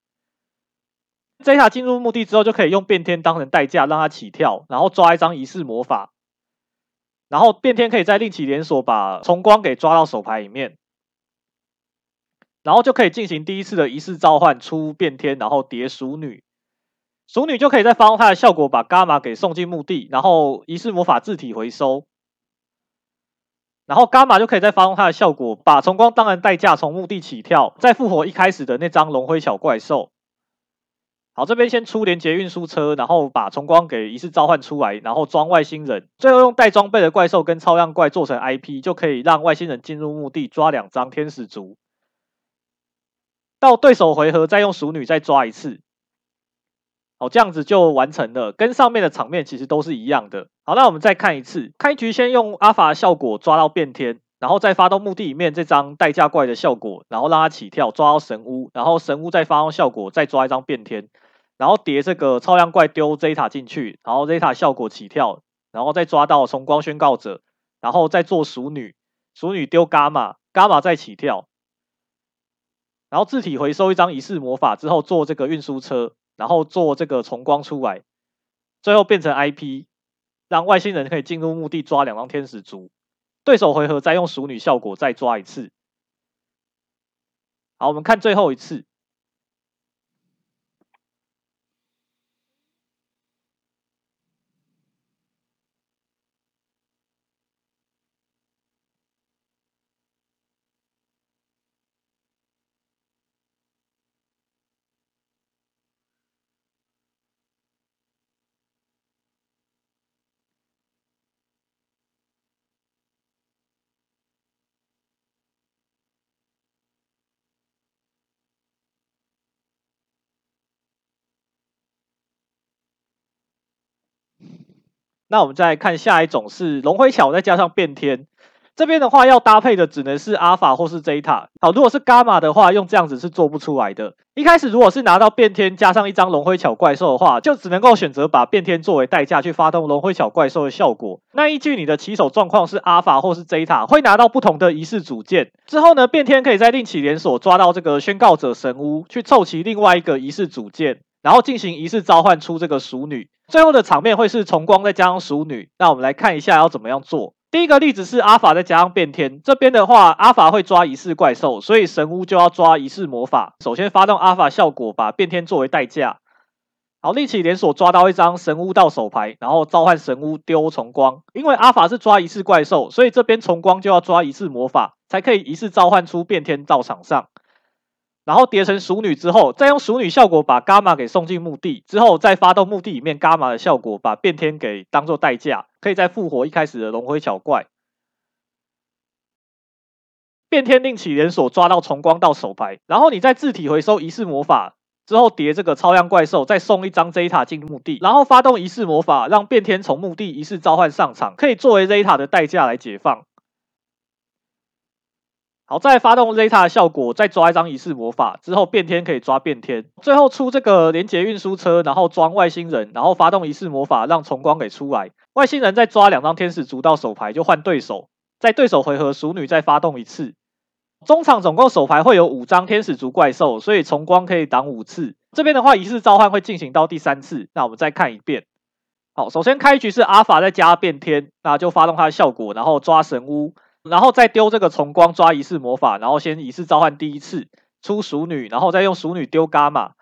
这一塔进入墓地之后，就可以用变天当成代价，让它起跳，然后抓一张仪式魔法，然后变天可以再另起连锁，把重光给抓到手牌里面，然后就可以进行第一次的仪式召唤，出变天，然后叠熟女，熟女就可以再发动它的效果，把伽马给送进墓地，然后仪式魔法自体回收，然后伽马就可以再发动它的效果，把重光当成代价从墓地起跳，再复活一开始的那张龙灰小怪兽。好，这边先出连接运输车，然后把重光给仪式召唤出来，然后装外星人，最后用带装备的怪兽跟超量怪做成 IP，就可以让外星人进入墓地抓两张天使族。到对手回合再用熟女再抓一次。好，这样子就完成了，跟上面的场面其实都是一样的。好，那我们再看一次，开局先用阿法效果抓到变天，然后再发动墓地里面这张代价怪的效果，然后让它起跳抓到神屋，然后神屋再发动效果再抓一张变天。然后叠这个超量怪丢 Zeta 进去，然后 Zeta 效果起跳，然后再抓到重光宣告者，然后再做熟女，熟女丢伽马，伽马再起跳，然后自体回收一张仪式魔法之后做这个运输车，然后做这个重光出来，最后变成 IP，让外星人可以进入墓地抓两张天使族，对手回合再用熟女效果再抓一次。好，我们看最后一次。那我们再看下一种是龙辉巧再加上变天，这边的话要搭配的只能是阿尔法或是 Zeta。好，如果是伽马的话，用这样子是做不出来的。一开始如果是拿到变天加上一张龙辉巧怪兽的话，就只能够选择把变天作为代价去发动龙辉巧怪兽的效果。那依据你的起手状况是阿尔法或是 Zeta，会拿到不同的仪式组件。之后呢，变天可以在另起连锁抓到这个宣告者神屋，去凑齐另外一个仪式组件，然后进行仪式召唤出这个熟女。最后的场面会是重光再加上熟女。那我们来看一下要怎么样做。第一个例子是阿法再加上变天，这边的话阿法会抓仪式怪兽，所以神巫就要抓仪式魔法。首先发动阿法效果，把变天作为代价。好，立起连锁抓到一张神巫到手牌，然后召唤神巫丢重光。因为阿法是抓仪式怪兽，所以这边重光就要抓仪式魔法，才可以仪式召唤出变天到场上。然后叠成熟女之后，再用熟女效果把伽马给送进墓地，之后再发动墓地里面伽马的效果，把变天给当做代价，可以再复活一开始的龙辉小怪。变天另起连锁抓到重光到手牌，然后你再自体回收仪式魔法之后叠这个超量怪兽，再送一张 Zeta 进墓地，然后发动仪式魔法，让变天从墓地仪式召唤上场，可以作为 Zeta 的代价来解放。好，再发动 Zeta 的效果，再抓一张仪式魔法之后，变天可以抓变天。最后出这个连接运输车，然后装外星人，然后发动仪式魔法，让重光给出来。外星人再抓两张天使族到手牌，就换对手。在对手回合，熟女再发动一次。中场总共手牌会有五张天使族怪兽，所以重光可以挡五次。这边的话，仪式召唤会进行到第三次。那我们再看一遍。好，首先开局是阿法再加变天，那就发动它的效果，然后抓神屋。然后再丢这个重光抓仪式魔法，然后先仪式召唤第一次出熟女，然后再用熟女丢伽马，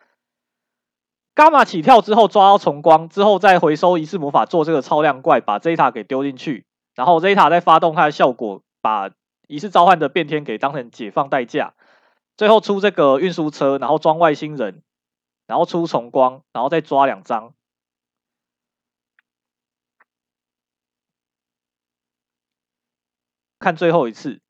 伽马起跳之后抓到重光之后再回收仪式魔法做这个超量怪，把 Zeta 给丢进去，然后 Zeta 再发动它的效果，把仪式召唤的变天给当成解放代价，最后出这个运输车，然后装外星人，然后出重光，然后再抓两张。看最后一次。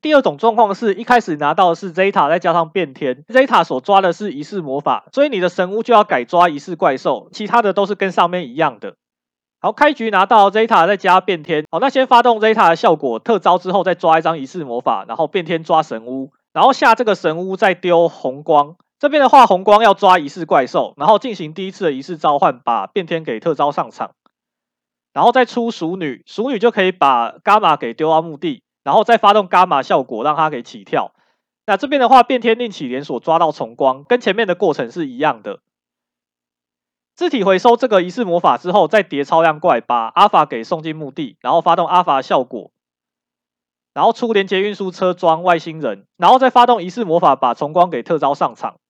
第二种状况是一开始拿到的是 Zeta 再加上变天，Zeta 所抓的是仪式魔法，所以你的神屋就要改抓仪式怪兽，其他的都是跟上面一样的。好，开局拿到 Zeta 再加变天，好，那先发动 Zeta 的效果特招之后再抓一张仪式魔法，然后变天抓神屋，然后下这个神屋再丢红光，这边的话红光要抓仪式怪兽，然后进行第一次的仪式召唤，把变天给特招上场，然后再出熟女，熟女就可以把伽马给丢到墓地。然后再发动伽马效果，让它给起跳。那这边的话，变天另起连锁抓到重光，跟前面的过程是一样的。自体回收这个仪式魔法之后，再叠超量怪，把阿法给送进墓地，然后发动阿法效果，然后出连接运输车装外星人，然后再发动仪式魔法，把重光给特招上场。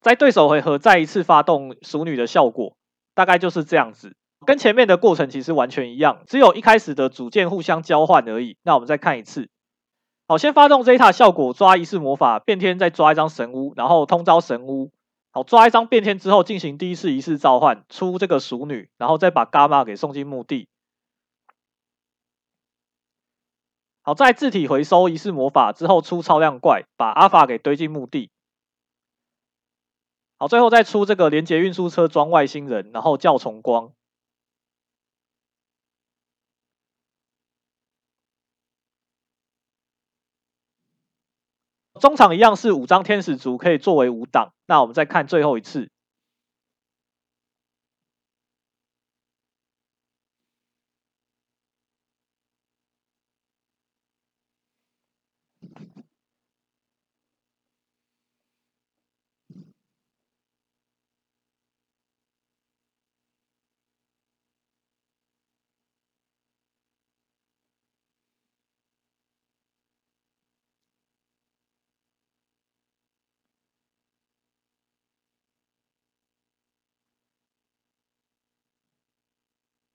在对手回合再一次发动熟女的效果，大概就是这样子。跟前面的过程其实完全一样，只有一开始的组件互相交换而已。那我们再看一次。好，先发动 Zeta 效果，抓仪式魔法，变天再抓一张神屋，然后通招神屋。好，抓一张变天之后进行第一次仪式召唤，出这个熟女，然后再把伽马给送进墓地。好，再自体回收仪式魔法之后出超量怪，把阿法给堆进墓地。好，最后再出这个连接运输车装外星人，然后叫重光。中场一样是五张天使族可以作为五档，那我们再看最后一次。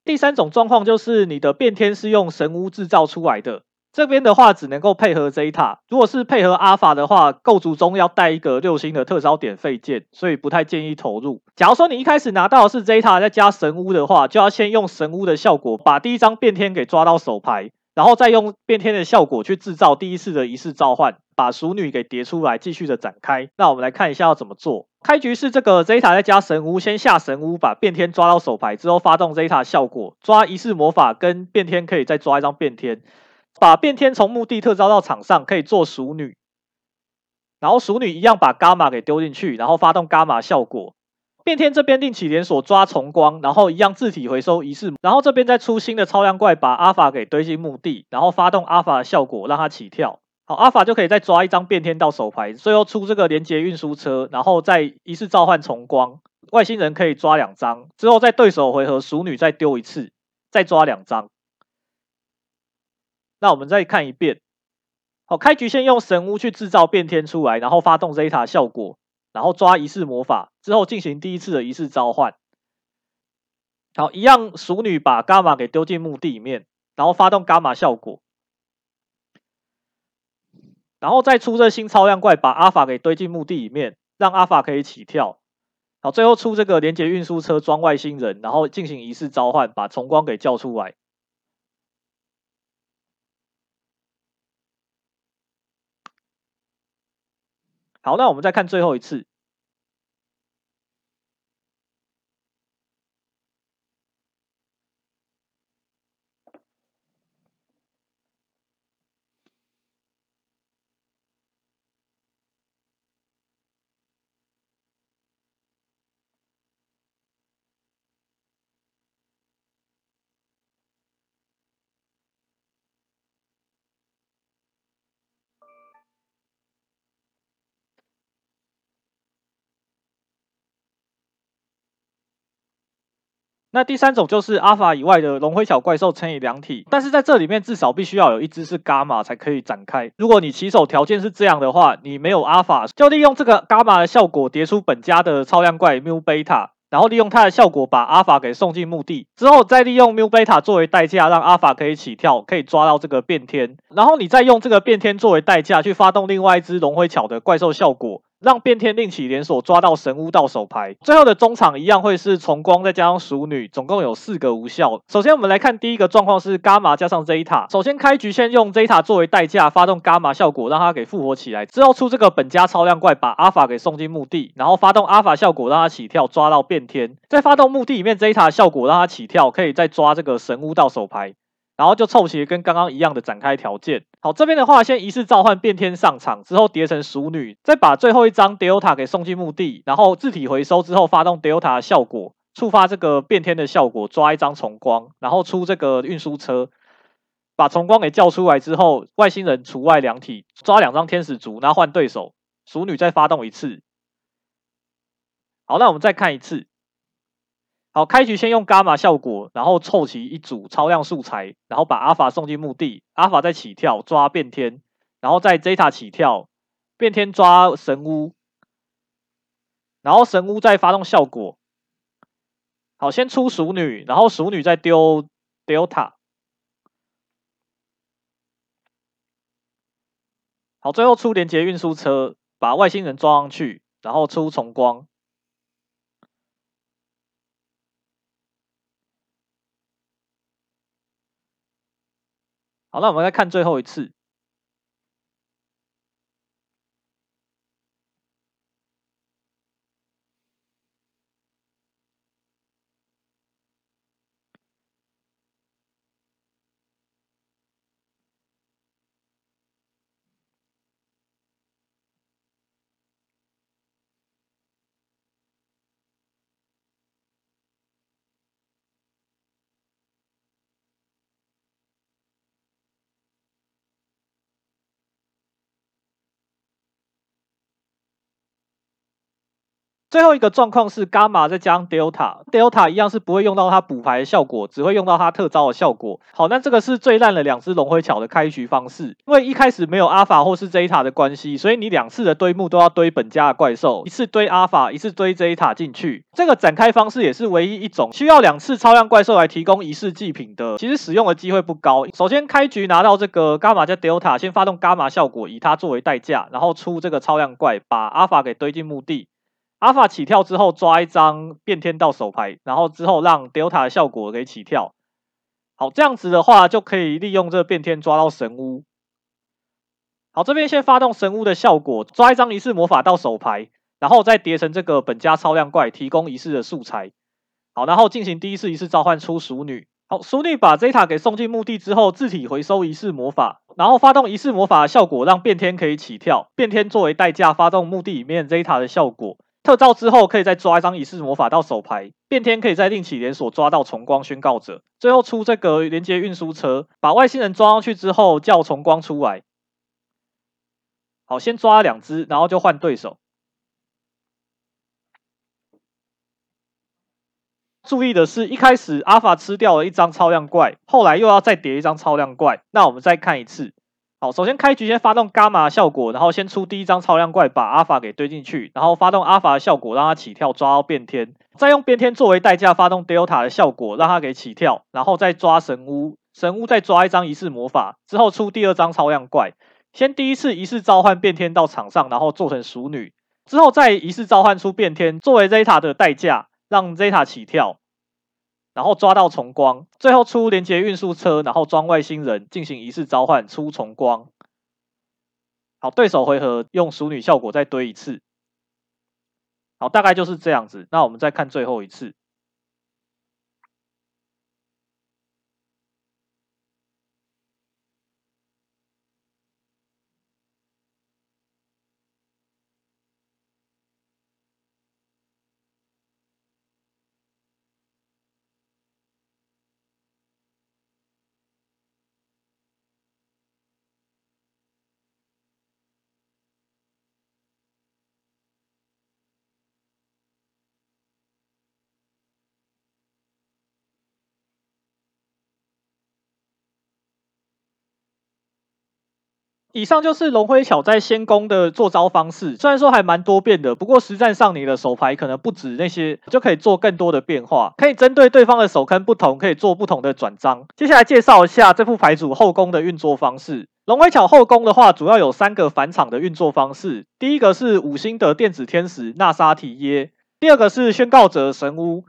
第三种状况就是你的变天是用神屋制造出来的。这边的话只能够配合 Zeta，如果是配合阿法的话，构筑中要带一个六星的特招点费件，所以不太建议投入。假如说你一开始拿到的是 Zeta 再加神屋的话，就要先用神屋的效果把第一张变天给抓到手牌，然后再用变天的效果去制造第一次的仪式召唤，把熟女给叠出来，继续的展开。那我们来看一下要怎么做。开局是这个 Zeta 在加神屋，先下神屋把变天抓到手牌之后，发动 Zeta 效果，抓仪式魔法跟变天可以再抓一张变天。把变天从墓地特招到场上，可以做熟女，然后熟女一样把伽马给丢进去，然后发动伽马效果。变天这边另起连锁抓重光，然后一样自体回收仪式，然后这边再出新的超量怪，把阿法给堆进墓地，然后发动阿法的效果，让它起跳。好，阿法就可以再抓一张变天到手牌，最后出这个连接运输车，然后再仪式召唤重光。外星人可以抓两张，之后在对手回合熟女再丢一次，再抓两张。那我们再看一遍，好，开局先用神屋去制造变天出来，然后发动 Zeta 效果，然后抓仪式魔法，之后进行第一次的仪式召唤。好，一样熟女把伽马给丢进墓地里面，然后发动伽马效果，然后再出这新超量怪，把阿法给堆进墓地里面，让阿法可以起跳。好，最后出这个连接运输车装外星人，然后进行仪式召唤，把重光给叫出来。好，那我们再看最后一次。那第三种就是阿法以外的龙辉小怪兽乘以两体，但是在这里面至少必须要有一只是伽马才可以展开。如果你起手条件是这样的话，你没有阿法，就利用这个伽马的效果叠出本家的超量怪 Mu Beta，然后利用它的效果把阿法给送进墓地，之后再利用 Mu Beta 作为代价让阿法可以起跳，可以抓到这个变天，然后你再用这个变天作为代价去发动另外一只龙辉巧的怪兽效果。让变天另起连锁抓到神巫到手牌，最后的中场一样会是重光再加上熟女，总共有四个无效。首先我们来看第一个状况是伽马加上 Zeta。首先开局先用 Zeta 作为代价发动伽马效果，让它给复活起来。之后出这个本家超量怪，把阿法给送进墓地，然后发动阿法效果让它起跳抓到变天，再发动墓地里面 Zeta 效果让它起跳，可以再抓这个神巫到手牌。然后就凑齐跟刚刚一样的展开条件。好，这边的话先仪式召唤变天上场，之后叠成熟女，再把最后一张 Delta 给送进墓地，然后自体回收之后发动 Delta 的效果，触发这个变天的效果，抓一张重光，然后出这个运输车，把重光给叫出来之后，外星人除外两体，抓两张天使族，然后换对手，熟女再发动一次。好，那我们再看一次。好，开局先用伽马效果，然后凑齐一组超量素材，然后把阿法送进墓地，阿法再起跳抓变天，然后再 Zeta 起跳变天抓神屋，然后神屋再发动效果。好，先出熟女，然后熟女再丢 Delta。好，最后出连接运输车，把外星人装上去，然后出重光。好，那我们再看最后一次。最后一个状况是伽马再加上 Delta，Delta 一样是不会用到它补牌的效果，只会用到它特招的效果。好，那这个是最烂的两只龙灰巧的开局方式，因为一开始没有阿法或是 Zeta 的关系，所以你两次的堆木都要堆本家的怪兽，一次堆阿法一次堆 Zeta 进去。这个展开方式也是唯一一种需要两次超量怪兽来提供仪式祭品的，其实使用的机会不高。首先开局拿到这个伽马加 Delta，先发动伽马效果，以它作为代价，然后出这个超量怪，把阿法给堆进墓地。阿法起跳之后抓一张变天到手牌，然后之后让 Delta 的效果给起跳。好，这样子的话就可以利用这个变天抓到神屋。好，这边先发动神屋的效果，抓一张仪式魔法到手牌，然后再叠成这个本家超量怪，提供仪式的素材。好，然后进行第一次仪式召唤出熟女。好，熟女把 Zeta 给送进墓地之后，自体回收仪式魔法，然后发动仪式魔法的效果，让变天可以起跳。变天作为代价发动墓地里面 Zeta 的效果。特召之后可以再抓一张仪式魔法到手牌，变天可以再另起连锁抓到重光宣告者，最后出这个连接运输车，把外星人装上去之后叫重光出来。好，先抓两只，然后就换对手。注意的是，一开始阿法吃掉了一张超量怪，后来又要再叠一张超量怪，那我们再看一次。好，首先开局先发动伽马效果，然后先出第一张超量怪，把阿法给堆进去，然后发动阿法的效果，让它起跳抓到变天，再用变天作为代价发动 Delta 的效果，让它给起跳，然后再抓神巫，神巫再抓一张仪式魔法，之后出第二张超量怪，先第一次仪式召唤变天到场上，然后做成熟女，之后再仪式召唤出变天作为 Zeta 的代价，让 Zeta 起跳。然后抓到重光，最后出连接运输车，然后装外星人进行仪式召唤出重光。好，对手回合用熟女效果再堆一次。好，大概就是这样子。那我们再看最后一次。以上就是龙辉巧在先攻的做招方式，虽然说还蛮多变的，不过实战上你的手牌可能不止那些，就可以做更多的变化，可以针对对方的手坑不同，可以做不同的转章。接下来介绍一下这副牌组后攻的运作方式。龙辉巧后攻的话，主要有三个返场的运作方式，第一个是五星的电子天使纳沙提耶，第二个是宣告者神屋。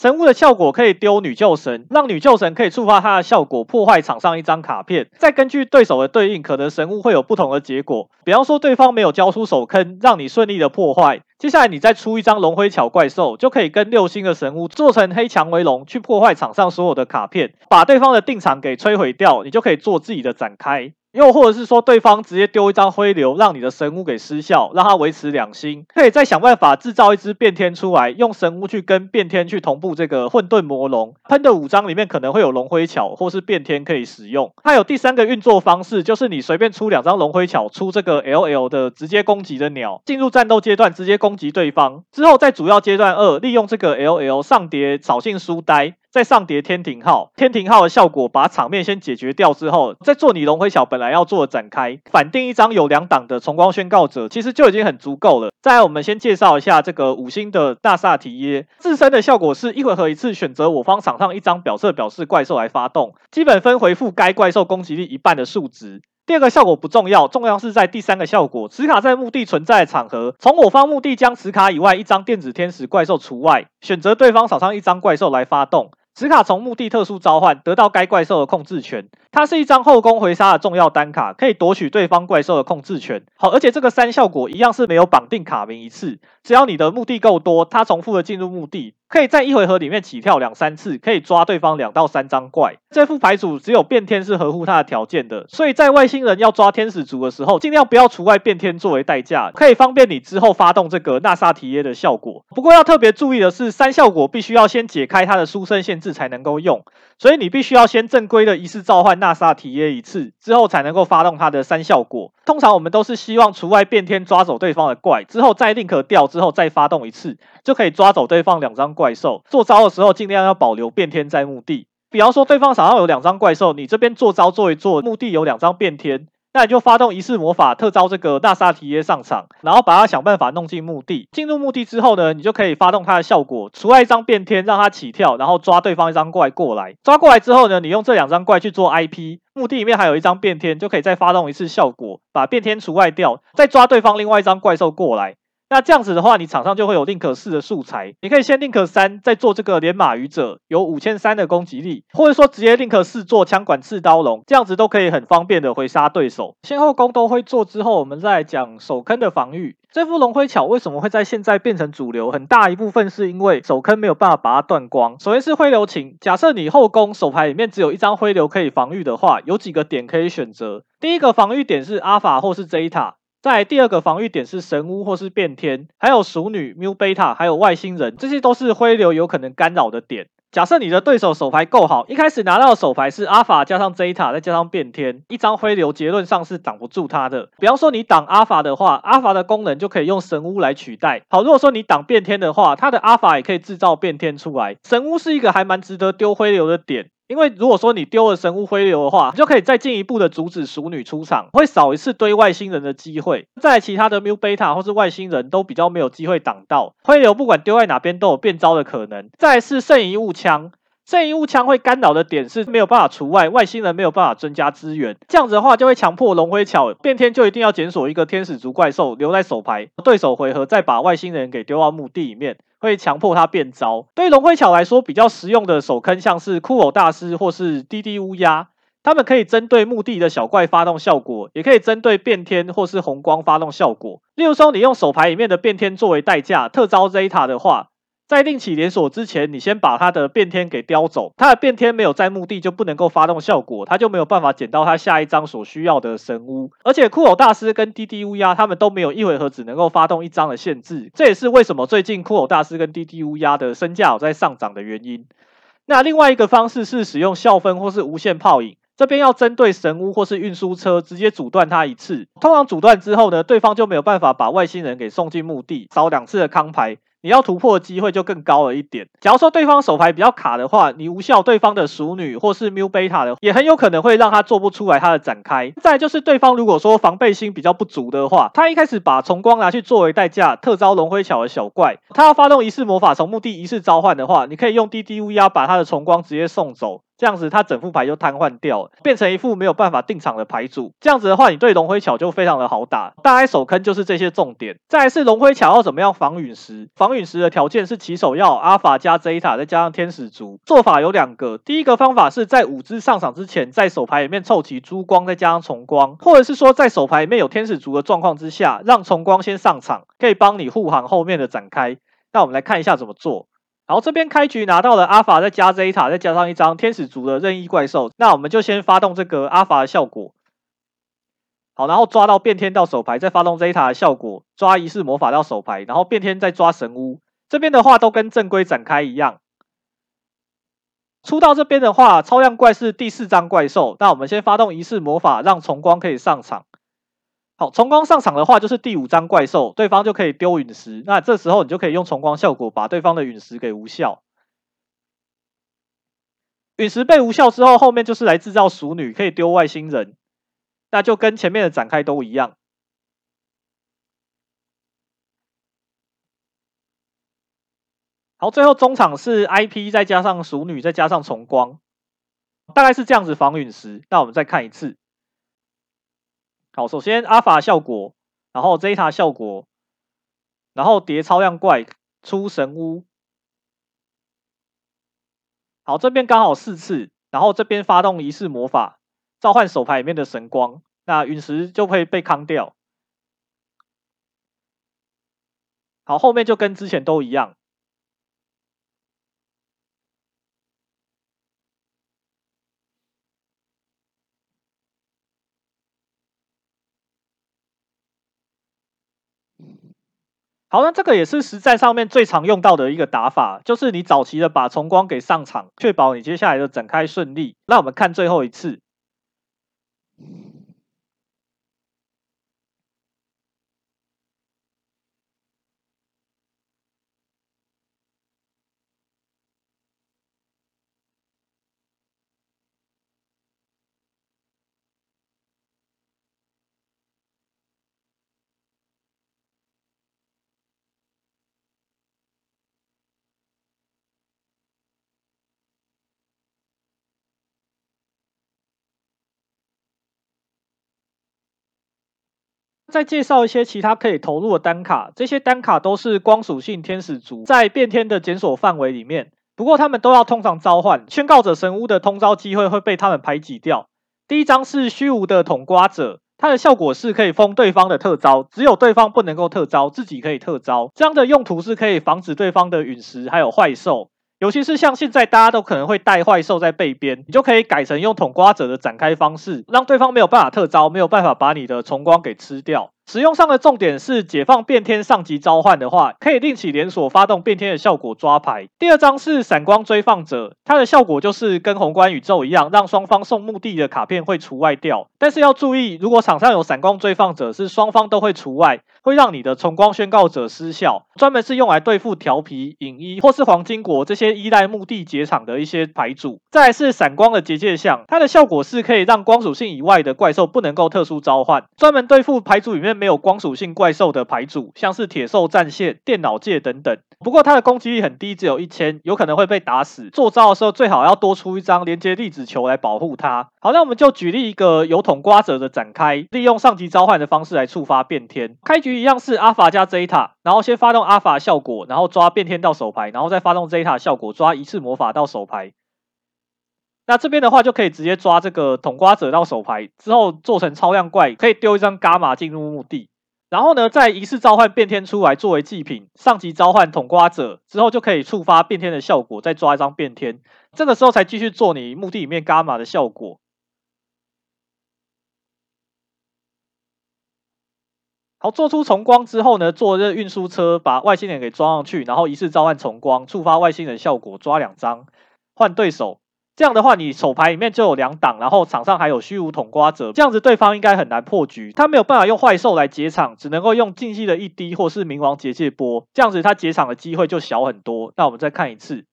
神屋的效果可以丢女救神，让女救神可以触发它的效果，破坏场上一张卡片。再根据对手的对应，可能神屋会有不同的结果。比方说，对方没有交出手坑，让你顺利的破坏。接下来你再出一张龙灰巧怪兽，就可以跟六星的神屋做成黑蔷薇龙，去破坏场上所有的卡片，把对方的定场给摧毁掉。你就可以做自己的展开。又或者是说，对方直接丢一张灰流，让你的神屋给失效，让它维持两星，可以再想办法制造一只变天出来，用神屋去跟变天去同步这个混沌魔龙。喷的五张里面可能会有龙灰巧或是变天可以使用。还有第三个运作方式，就是你随便出两张龙灰巧，出这个 LL 的直接攻击的鸟，进入战斗阶段直接攻击对方，之后在主要阶段二利用这个 LL 上叠扫兴书呆。再上叠天庭号，天庭号的效果把场面先解决掉之后，再做你龙灰桥本来要做的展开，反定一张有两档的重光宣告者，其实就已经很足够了。再来，我们先介绍一下这个五星的大萨提耶，自身的效果是一回合一次选择我方场上一张表色表示怪兽来发动，基本分回复该怪兽攻击力一半的数值。第二个效果不重要，重要是在第三个效果，此卡在墓地存在的场合，从我方墓地将此卡以外一张电子天使怪兽除外，选择对方手上一张怪兽来发动。紫卡从墓地特殊召唤，得到该怪兽的控制权。它是一张后宫回杀的重要单卡，可以夺取对方怪兽的控制权。好，而且这个三效果一样是没有绑定卡名一次，只要你的墓地够多，它重复的进入墓地。可以在一回合里面起跳两三次，可以抓对方两到三张怪。这副牌组只有变天是合乎他的条件的，所以在外星人要抓天使族的时候，尽量不要除外变天作为代价，可以方便你之后发动这个纳萨提耶的效果。不过要特别注意的是，三效果必须要先解开它的书生限制才能够用，所以你必须要先正规的一次召唤纳萨提耶一次，之后才能够发动它的三效果。通常我们都是希望除外变天抓走对方的怪，之后再宁可掉之后再发动一次，就可以抓走对方两张怪兽。做招的时候尽量要保留变天在墓地。比方说对方想要有两张怪兽，你这边做招做一做，墓地有两张变天。那你就发动仪式魔法特招这个纳萨提耶上场，然后把它想办法弄进墓地。进入墓地之后呢，你就可以发动它的效果，除外一张变天，让它起跳，然后抓对方一张怪过来。抓过来之后呢，你用这两张怪去做 IP，墓地里面还有一张变天，就可以再发动一次效果，把变天除外掉，再抓对方另外一张怪兽过来。那这样子的话，你场上就会有 link 四的素材，你可以先 link 三，再做这个连马语者，有五千三的攻击力，或者说直接 link 四做枪管刺刀龙，这样子都可以很方便的回杀对手。先后攻都会做之后，我们再讲手坑的防御。这副龙灰巧为什么会在现在变成主流？很大一部分是因为首坑没有办法把它断光。首先是灰流琴，假设你后宫手牌里面只有一张灰流可以防御的话，有几个点可以选择。第一个防御点是阿法或是 Zeta。再来第二个防御点是神巫或是变天，还有熟女、缪贝塔，还有外星人，这些都是灰流有可能干扰的点。假设你的对手手牌够好，一开始拿到的手牌是阿法加上 Zeta 再加上变天，一张灰流结论上是挡不住他的。比方说你挡阿法的话，阿法的功能就可以用神巫来取代。好，如果说你挡变天的话，他的阿法也可以制造变天出来。神巫是一个还蛮值得丢灰流的点。因为如果说你丢了神物灰流的话，你就可以再进一步的阻止熟女出场，会少一次堆外星人的机会。在其他的缪贝塔或是外星人都比较没有机会挡到灰流，不管丢在哪边都有变招的可能。再是圣遗物枪，圣遗物枪会干扰的点是没有办法除外，外星人没有办法增加资源，这样子的话就会强迫龙灰巧变天就一定要检索一个天使族怪兽留在手牌，对手回合再把外星人给丢到墓地里面。会强迫他变招。对于龙灰巧来说，比较实用的手坑像是骷髅大师或是滴滴乌鸦，他们可以针对墓地的小怪发动效果，也可以针对变天或是红光发动效果。例如说，你用手牌里面的变天作为代价，特招 Zeta 的话。在另起连锁之前，你先把他的变天给叼走。他的变天没有在墓地，就不能够发动效果，他就没有办法捡到他下一张所需要的神屋。而且骷髅大师跟滴滴乌鸦他们都没有一回合只能够发动一张的限制，这也是为什么最近骷髅大师跟滴滴乌鸦的身价有在上涨的原因。那另外一个方式是使用校分或是无限炮影，这边要针对神屋或是运输车直接阻断他一次。通常阻断之后呢，对方就没有办法把外星人给送进墓地，少两次的康牌。你要突破的机会就更高了一点。假如说对方手牌比较卡的话，你无效对方的熟女或是缪贝塔的，也很有可能会让他做不出来他的展开。再就是对方如果说防备心比较不足的话，他一开始把重光拿去作为代价，特招龙辉巧的小怪，他要发动仪式魔法从墓地仪式召唤的话，你可以用滴滴乌鸦把他的重光直接送走。这样子，他整副牌就瘫痪掉了，变成一副没有办法定场的牌组。这样子的话，你对龙辉巧就非常的好打。大概手坑就是这些重点。再来是龙辉巧要怎么样防陨石？防陨石的条件是起手要阿法加 Zeta，再加上天使族。做法有两个，第一个方法是在五只上场之前，在手牌里面凑齐珠光，再加上重光，或者是说在手牌里面有天使族的状况之下，让重光先上场，可以帮你护航后面的展开。那我们来看一下怎么做。然后这边开局拿到了阿法，再加 Zeta，再加上一张天使族的任意怪兽，那我们就先发动这个阿法的效果。好，然后抓到变天到手牌，再发动 Zeta 的效果，抓仪式魔法到手牌，然后变天再抓神巫。这边的话都跟正规展开一样。出到这边的话，超量怪是第四张怪兽，那我们先发动仪式魔法，让重光可以上场。好，重光上场的话，就是第五张怪兽，对方就可以丢陨石。那这时候你就可以用重光效果把对方的陨石给无效。陨石被无效之后，后面就是来制造熟女，可以丢外星人。那就跟前面的展开都一样。好，最后中场是 IP 再加上熟女再加上重光，大概是这样子防陨石。那我们再看一次。好，首先阿法效果，然后 Zeta 效果，然后叠超量怪出神巫。好，这边刚好四次，然后这边发动仪式魔法，召唤手牌里面的神光，那陨石就会被扛掉。好，后面就跟之前都一样。好，那这个也是实战上面最常用到的一个打法，就是你早期的把重光给上场，确保你接下来的展开顺利。那我们看最后一次。再介绍一些其他可以投入的单卡，这些单卡都是光属性天使族在变天的检索范围里面，不过他们都要通常召唤宣告者神屋的通召机会会被他们排挤掉。第一张是虚无的统刮者，它的效果是可以封对方的特招，只有对方不能够特招，自己可以特招。这样的用途是可以防止对方的陨石还有坏兽。尤其是像现在大家都可能会带坏兽在背边，你就可以改成用统刮者的展开方式，让对方没有办法特招，没有办法把你的重光给吃掉。使用上的重点是解放变天上级召唤的话，可以另起连锁发动变天的效果抓牌。第二张是闪光追放者，它的效果就是跟宏观宇宙一样，让双方送墓地的卡片会除外掉。但是要注意，如果场上有闪光追放者，是双方都会除外，会让你的重光宣告者失效。专门是用来对付调皮、影衣或是黄金国这些依赖墓地结场的一些牌组。再来是闪光的结界像，它的效果是可以让光属性以外的怪兽不能够特殊召唤，专门对付牌组里面。没有光属性怪兽的牌组，像是铁兽战线、电脑界等等。不过它的攻击力很低，只有一千，有可能会被打死。做招的时候最好要多出一张连接粒子球来保护它。好，那我们就举例一个有统刮者的展开，利用上级召唤的方式来触发变天。开局一样是阿法加 Zeta，然后先发动阿法效果，然后抓变天到手牌，然后再发动 Zeta 效果抓一次魔法到手牌。那这边的话就可以直接抓这个统瓜者到手牌，之后做成超量怪，可以丢一张伽马进入墓地，然后呢再一次召唤变天出来作为祭品，上级召唤统瓜者之后就可以触发变天的效果，再抓一张变天，这个时候才继续做你墓地里面伽马的效果。好，做出重光之后呢，做这运输车把外星人给装上去，然后一次召唤重光，触发外星人效果，抓两张，换对手。这样的话，你手牌里面就有两档，然后场上还有虚无统刮者，这样子对方应该很难破局。他没有办法用坏兽来解场，只能够用禁忌的一滴或是冥王结界波，这样子他解场的机会就小很多。那我们再看一次。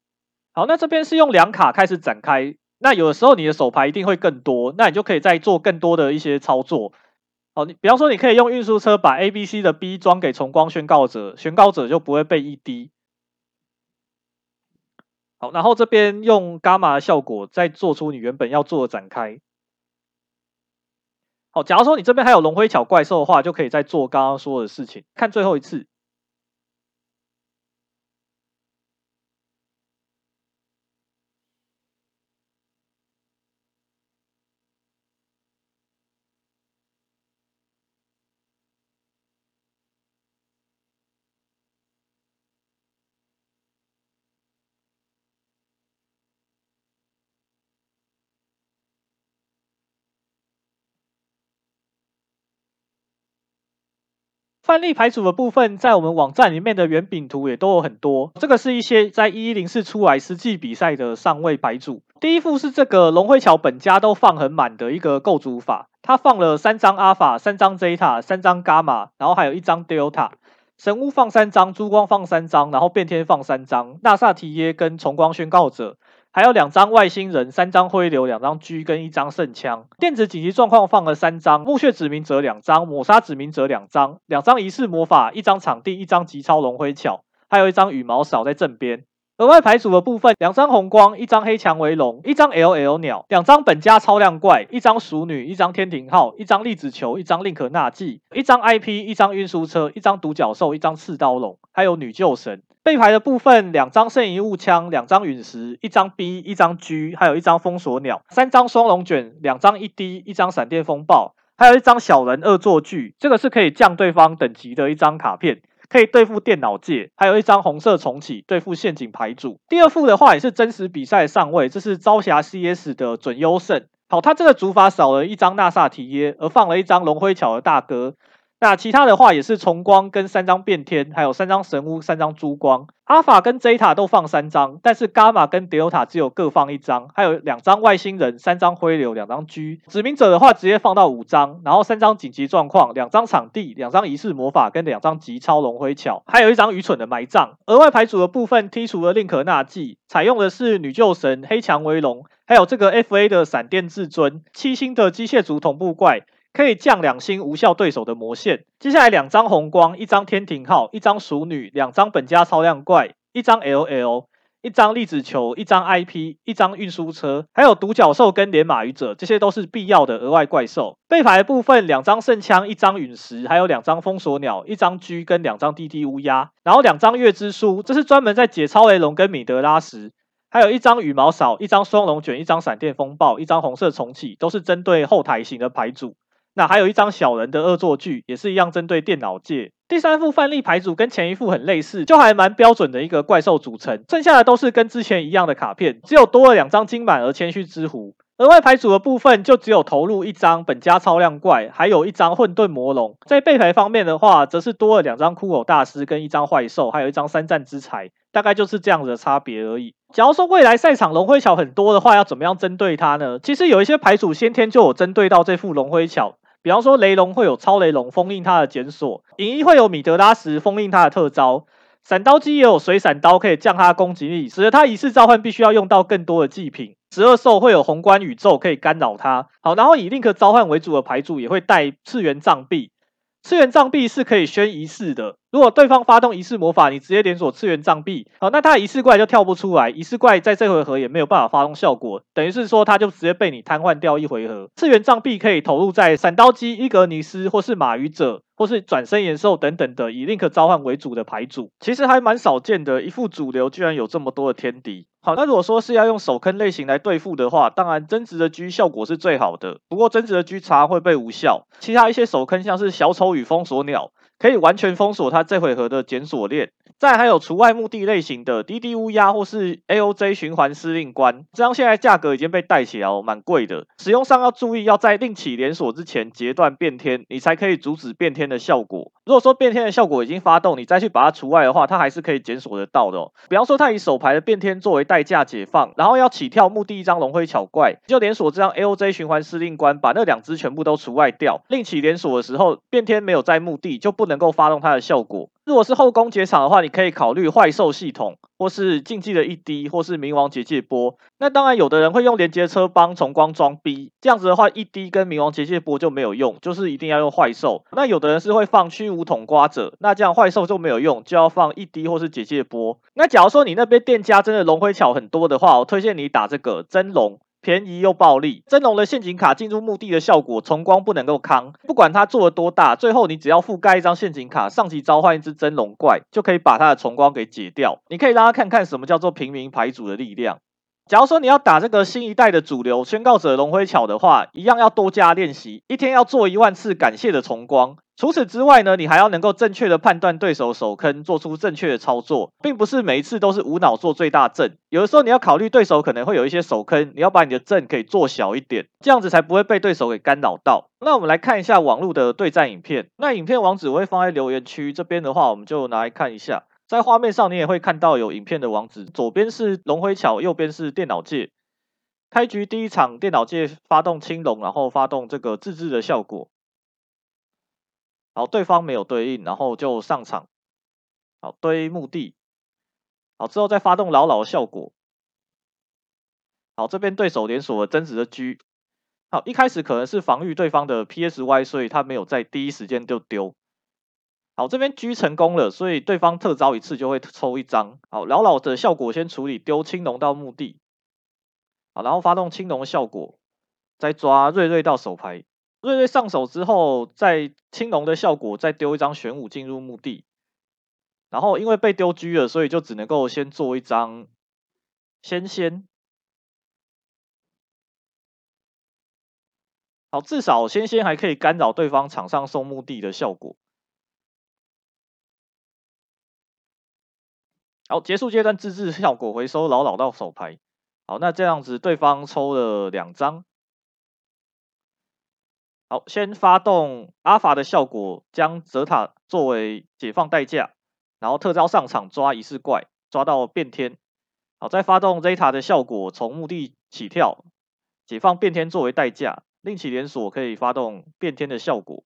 好，那这边是用两卡开始展开。那有的时候你的手牌一定会更多，那你就可以再做更多的一些操作。好，你比方说你可以用运输车把 A、B、C 的 B 装给重光宣告者，宣告者就不会被一滴。好，然后这边用伽马的效果再做出你原本要做的展开。好，假如说你这边还有龙灰巧怪兽的话，就可以再做刚刚说的事情。看最后一次。范例牌组的部分，在我们网站里面的圆饼图也都有很多。这个是一些在一一零四出来实际比赛的上位牌组。第一副是这个龙辉桥本家都放很满的一个构筑法，它放了三张阿法、三张 Zeta、三张伽马，然后还有一张 Delta。神屋放三张，珠光放三张，然后变天放三张，纳萨提耶跟重光宣告者。还有两张外星人，三张灰流，两张狙跟一张圣枪。电子紧急状况放了三张，墓穴指明者两张，抹杀指明者两张，两张仪式魔法，一张场地，一张极超龙灰巧，还有一张羽毛扫在正边。额外牌组的部分，两张红光，一张黑蔷薇龙，一张 LL 鸟，两张本家超量怪，一张熟女，一张天庭号，一张粒子球，一张令可纳季，一张 IP，一张运输车，一张独角兽，一张刺刀龙，还有女救神。背牌的部分，两张圣遗物枪，两张陨石，一张 B，一张 G，还有一张封锁鸟，三张双龙卷，两张一 D，一张闪电风暴，还有一张小人恶作剧，这个是可以降对方等级的一张卡片，可以对付电脑界，还有一张红色重启，对付陷阱牌组。第二副的话也是真实比赛上位，这是朝霞 CS 的准优胜。好，他这个主法少了一张纳萨提耶，而放了一张龙辉巧的大哥。那其他的话也是重光跟三张变天，还有三张神屋、三张珠光。阿法跟 Zeta 都放三张，但是伽马跟 Delta 只有各放一张，还有两张外星人、三张灰流、两张 G。指明者的话直接放到五张，然后三张紧急状况、两张场地、两张仪式魔法跟两张极超龙灰巧，还有一张愚蠢的埋葬。额外牌组的部分剔除了令可纳祭，采用的是女救神、黑蔷薇龙，还有这个 FA 的闪电至尊、七星的机械族同步怪。可以降两星无效对手的魔线。接下来两张红光，一张天庭号，一张熟女，两张本家超量怪，一张 LL，一张粒子球，一张 IP，一张运输车，还有独角兽跟连马语者，这些都是必要的额外怪兽。背牌的部分，两张圣枪，一张陨石，还有两张封锁鸟，一张 G 跟两张滴滴乌鸦，然后两张月之书，这是专门在解超雷龙跟米德拉时，还有一张羽毛扫，一张双龙卷，一张闪电风暴，一张红色重启，都是针对后台型的牌组。那还有一张小人的恶作剧，也是一样针对电脑界。第三副范例牌组跟前一副很类似，就还蛮标准的一个怪兽组成。剩下的都是跟之前一样的卡片，只有多了两张金满而谦虚之狐。额外牌组的部分就只有投入一张本家超量怪，还有一张混沌魔龙。在背牌方面的话，则是多了两张骷髅大师跟一张坏兽，还有一张三战之才，大概就是这样子的差别而已。假如说未来赛场龙灰桥很多的话，要怎么样针对它呢？其实有一些牌组先天就有针对到这副龙灰桥。比方说雷龙会有超雷龙封印它的检索，影衣会有米德拉什封印它的特招，闪刀机也有水闪刀可以降它的攻击力，使得它一次召唤必须要用到更多的祭品。十二兽会有宏观宇宙可以干扰它。好，然后以 Link 召唤为主的牌组也会带次元障壁。次元障壁是可以宣仪式的，如果对方发动仪式魔法，你直接连锁次元障壁，好，那他仪式怪就跳不出来，仪式怪在这回合也没有办法发动效果，等于是说他就直接被你瘫痪掉一回合。次元障壁可以投入在闪刀机、伊格尼斯或是马语者。或是转身延寿等等的以 Link 召唤为主的牌组，其实还蛮少见的。一副主流居然有这么多的天敌。好，那如果说是要用手坑类型来对付的话，当然增值的狙效果是最好的。不过增值的狙查会被无效。其他一些手坑像是小丑与封锁鸟，可以完全封锁它这回合的检索链。再还有除外目的类型的 DD 乌鸦或是 AOJ 循环司令官，这样现在价格已经被带起来哦，蛮贵的。使用上要注意，要在另起连锁之前截断变天，你才可以阻止变天的效果。如果说变天的效果已经发动，你再去把它除外的话，它还是可以检索得到的哦。比方说，它以手牌的变天作为代价解放，然后要起跳墓地一张龙灰巧怪，就连锁这张 AOJ 循环司令官，把那两只全部都除外掉。另起连锁的时候，变天没有在墓地，就不能够发动它的效果。如果是后宫结场的话，你可以考虑坏兽系统，或是竞技的一滴，或是冥王结界波。那当然，有的人会用连接车帮重光装逼，这样子的话，一滴跟冥王结界波就没有用，就是一定要用坏兽。那有的人是会放虚无统刮者，那这样坏兽就没有用，就要放一滴或是结界波。那假如说你那边店家真的龙灰巧很多的话，我推荐你打这个真龙。便宜又暴力，真龙的陷阱卡进入墓地的效果，重光不能够扛。不管它做的多大，最后你只要覆盖一张陷阱卡，上级召唤一只真龙怪，就可以把它的重光给解掉。你可以让他看看什么叫做平民牌组的力量。假如说你要打这个新一代的主流宣告者龙辉巧的话，一样要多加练习，一天要做一万次感谢的重光。除此之外呢，你还要能够正确的判断对手手坑，做出正确的操作，并不是每一次都是无脑做最大阵。有的时候你要考虑对手可能会有一些手坑，你要把你的阵可以做小一点，这样子才不会被对手给干扰到。那我们来看一下网络的对战影片，那影片网址我会放在留言区，这边的话我们就拿来看一下。在画面上你也会看到有影片的网址，左边是龙辉桥，右边是电脑界。开局第一场电脑界发动青龙，然后发动这个自制的效果。好，对方没有对应，然后就上场。好，堆墓地。好，之后再发动牢牢的效果。好，这边对手连锁了增值的 G。好，一开始可能是防御对方的 PSY，所以他没有在第一时间就丢。好，这边狙成功了，所以对方特招一次就会抽一张。好，扰扰的效果先处理，丢青龙到墓地。好，然后发动青龙效果，再抓瑞瑞到手牌。瑞瑞上手之后，在青龙的效果再丢一张玄武进入墓地，然后因为被丢狙了，所以就只能够先做一张仙仙。好，至少仙仙还可以干扰对方场上送墓地的效果。好，结束阶段自制效果，回收老老到手牌。好，那这样子对方抽了两张。好，先发动阿法的效果，将泽塔作为解放代价，然后特招上场抓仪式怪，抓到变天。好，再发动 Zeta 的效果，从墓地起跳，解放变天作为代价，另起连锁可以发动变天的效果。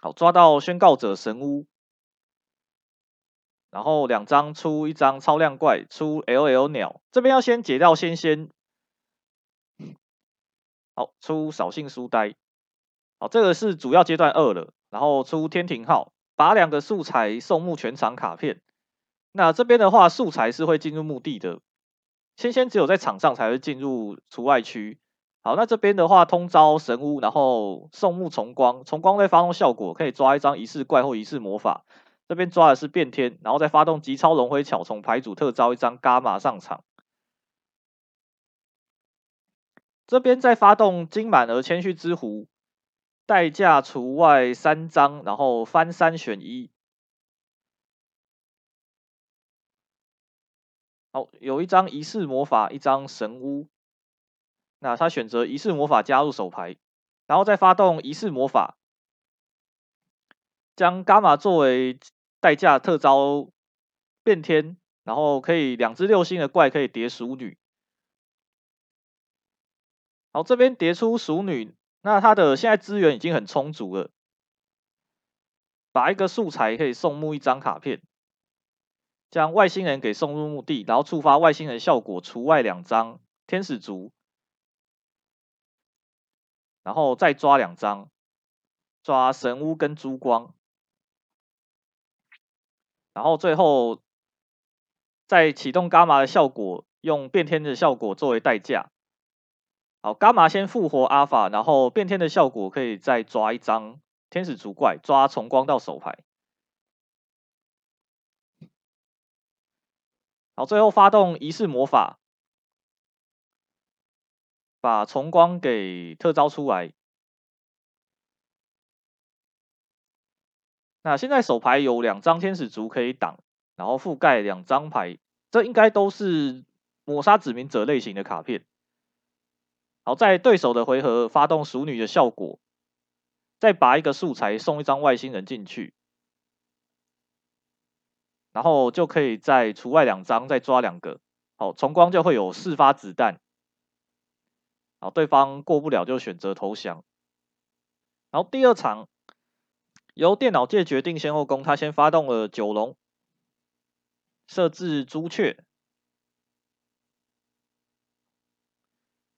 好，抓到宣告者神屋，然后两张出一张超量怪，出 LL 鸟，这边要先解掉仙仙。好，出扫兴书呆。好，这个是主要阶段二了，然后出天庭号，把两个素材送墓全场卡片。那这边的话，素材是会进入墓地的，仙仙只有在场上才会进入除外区。好，那这边的话，通招神屋，然后送墓重光，重光再发动效果，可以抓一张仪式怪或仪式魔法。这边抓的是变天，然后再发动极超龙辉巧，从牌组特招一张伽马上场。这边再发动金满额谦虚之狐，代价除外三张，然后翻三选一。好，有一张仪式魔法，一张神屋。那他选择仪式魔法加入手牌，然后再发动仪式魔法，将伽马作为代价特招变天，然后可以两只六星的怪可以叠熟女。好，这边叠出熟女，那他的现在资源已经很充足了，把一个素材可以送墓一张卡片，将外星人给送入墓地，然后触发外星人效果，除外两张天使族，然后再抓两张，抓神巫跟珠光，然后最后再启动伽马的效果，用变天的效果作为代价。好，伽马先复活阿尔法，然后变天的效果可以再抓一张天使族怪，抓重光到手牌。好，最后发动仪式魔法，把重光给特招出来。那现在手牌有两张天使族可以挡，然后覆盖两张牌，这应该都是抹杀指明者类型的卡片。好，在对手的回合发动熟女的效果，再拔一个素材送一张外星人进去，然后就可以再除外两张，再抓两个。好，重光就会有四发子弹。好，对方过不了就选择投降。然后第二场由电脑界决定先后攻，他先发动了九龙，设置朱雀。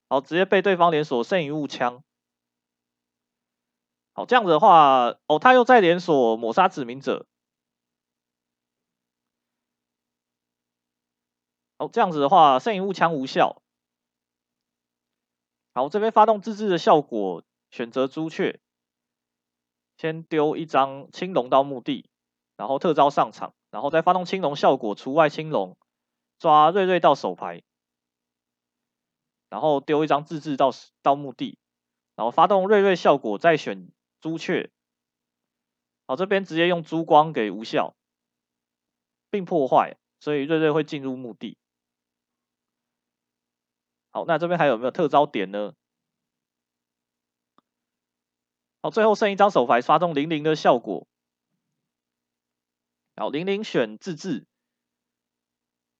好，直接被对方连锁圣遗物枪。好，这样子的话，哦，他又在连锁抹杀指明者。好，这样子的话，圣遗物枪无效。好，这边发动自制的效果，选择朱雀，先丢一张青龙到墓地，然后特招上场，然后再发动青龙效果，除外青龙，抓瑞瑞到手牌。然后丢一张自制到到墓地，然后发动瑞瑞效果，再选朱雀。好，这边直接用珠光给无效，并破坏，所以瑞瑞会进入墓地。好，那这边还有没有特招点呢？最后剩一张手牌，发动零零的效果。好，零零选自制，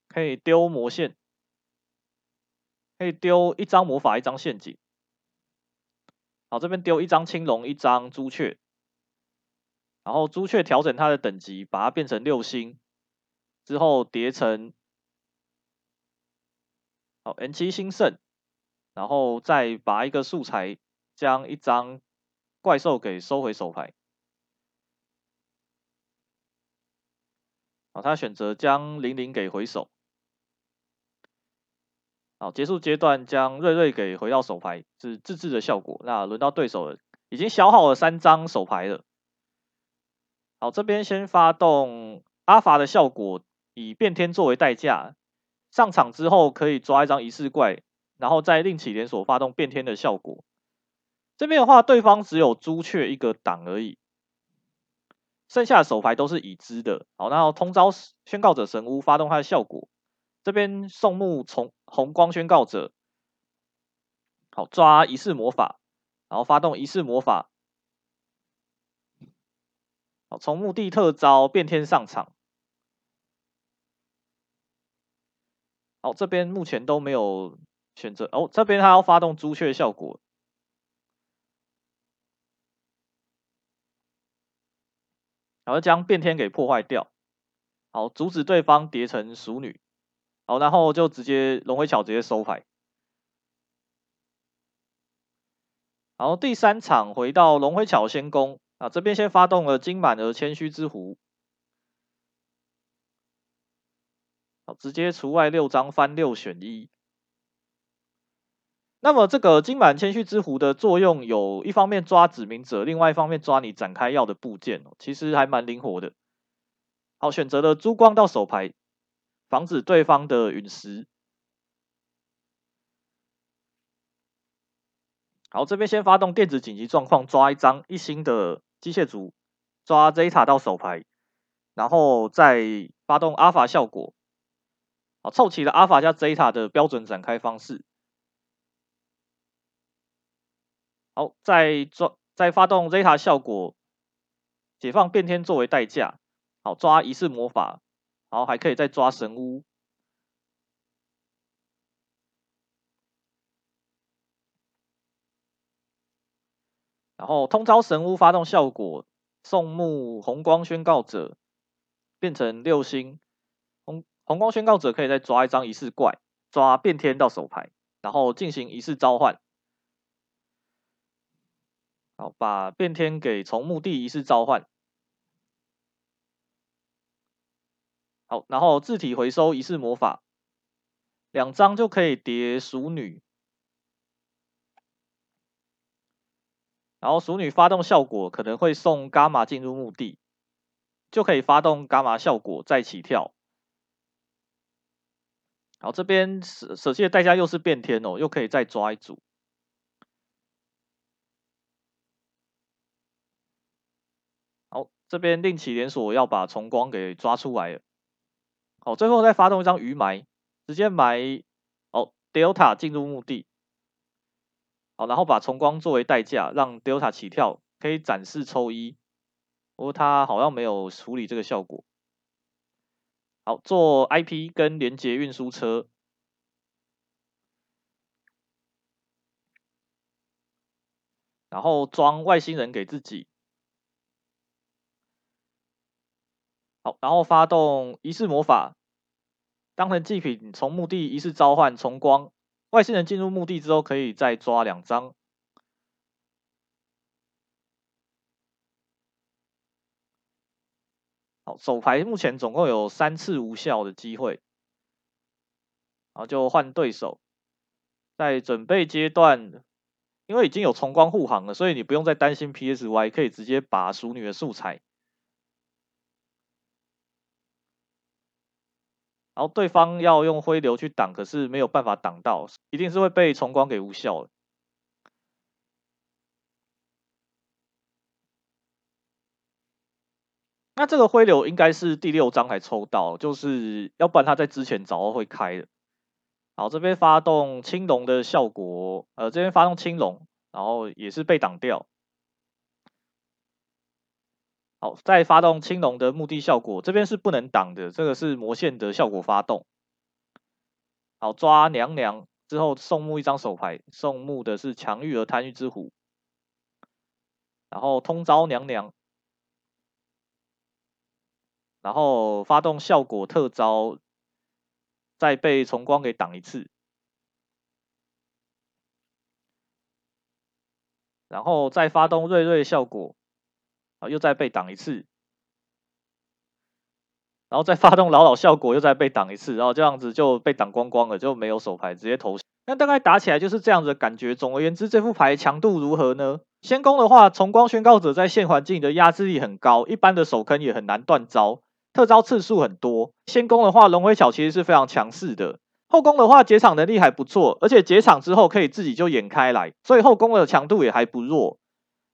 可以丢魔线。可以丢一张魔法，一张陷阱。好，这边丢一张青龙，一张朱雀。然后朱雀调整它的等级，把它变成六星，之后叠成好 N 七星圣，然后再把一个素材，将一张怪兽给收回手牌。好，他选择将零零给回手。好，结束阶段，将瑞瑞给回到手牌，是自制的效果。那轮到对手了，已经消耗了三张手牌了。好，这边先发动阿法的效果，以变天作为代价。上场之后可以抓一张仪式怪，然后再另起连锁发动变天的效果。这边的话，对方只有朱雀一个挡而已，剩下的手牌都是已知的。好，然后通招宣告者神屋发动它的效果。这边送木从红光宣告者，好，抓仪式魔法，然后发动仪式魔法。好，从墓地特招变天上场。好，这边目前都没有选择哦。这边他要发动朱雀效果，然后将变天给破坏掉。好，阻止对方叠成熟女。好，然后就直接龙回巧直接收牌。然后第三场回到龙回巧先攻啊，这边先发动了金满儿谦虚之壶。好，直接除外六张，翻六选一。那么这个金满谦虚之壶的作用，有一方面抓指明者，另外一方面抓你展开要的部件，其实还蛮灵活的。好，选择了珠光到手牌，防止对方的陨石。好，这边先发动电子紧急状况，抓一张一星的机械族，抓 Zeta 到手牌，然后再发动阿法效果。好，凑齐了阿法加 Zeta 的标准展开方式。好，再抓再发动 Zeta 效果，解放变天作为代价。好，抓仪式魔法，然后还可以再抓神屋，然后通召神屋发动效果，送木红光宣告者变成六星，红红光宣告者可以再抓一张仪式怪，抓变天到手牌，然后进行仪式召唤，好，把变天给从墓地仪式召唤。好，然后自体回收仪式魔法，两张就可以叠熟女，然后熟女发动效果可能会送伽马进入墓地，就可以发动伽马效果再起跳。好，这边舍舍弃的代价又是变天哦，又可以再抓一组。好，这边另起连锁要把重光给抓出来了。好，最后再发动一张鱼埋，直接埋哦，Delta 进入墓地。好，然后把重光作为代价，让 Delta 起跳，可以展示抽一。不过他好像没有处理这个效果。好，做 IP 跟连接运输车，然后装外星人给自己。好，然后发动仪式魔法。当成祭品，从墓地仪式召唤重光，外星人进入墓地之后，可以再抓两张。好，手牌目前总共有三次无效的机会，然后就换对手。在准备阶段，因为已经有重光护航了，所以你不用再担心 PSY，可以直接把熟女的素材。然后对方要用灰流去挡，可是没有办法挡到，一定是会被重光给无效了。那这个灰流应该是第六张才抽到，就是要不然他在之前早会开的。好，这边发动青龙的效果，呃，这边发动青龙，然后也是被挡掉。好，再发动青龙的目的效果，这边是不能挡的，这个是魔线的效果发动。好，抓娘娘之后送木一张手牌，送木的是强欲儿贪欲之虎，然后通招娘娘，然后发动效果特招，再被重光给挡一次，然后再发动瑞瑞效果。啊，又再被挡一次，然后再发动老老效果，又再被挡一次，然后这样子就被挡光光了，就没有手牌，直接投降。那大概打起来就是这样子的感觉。总而言之，这副牌强度如何呢？先攻的话，重光宣告者在现环境的压制力很高，一般的手坑也很难断招，特招次数很多。先攻的话，龙回桥其实是非常强势的。后攻的话，解场能力还不错，而且解场之后可以自己就演开来，所以后攻的强度也还不弱。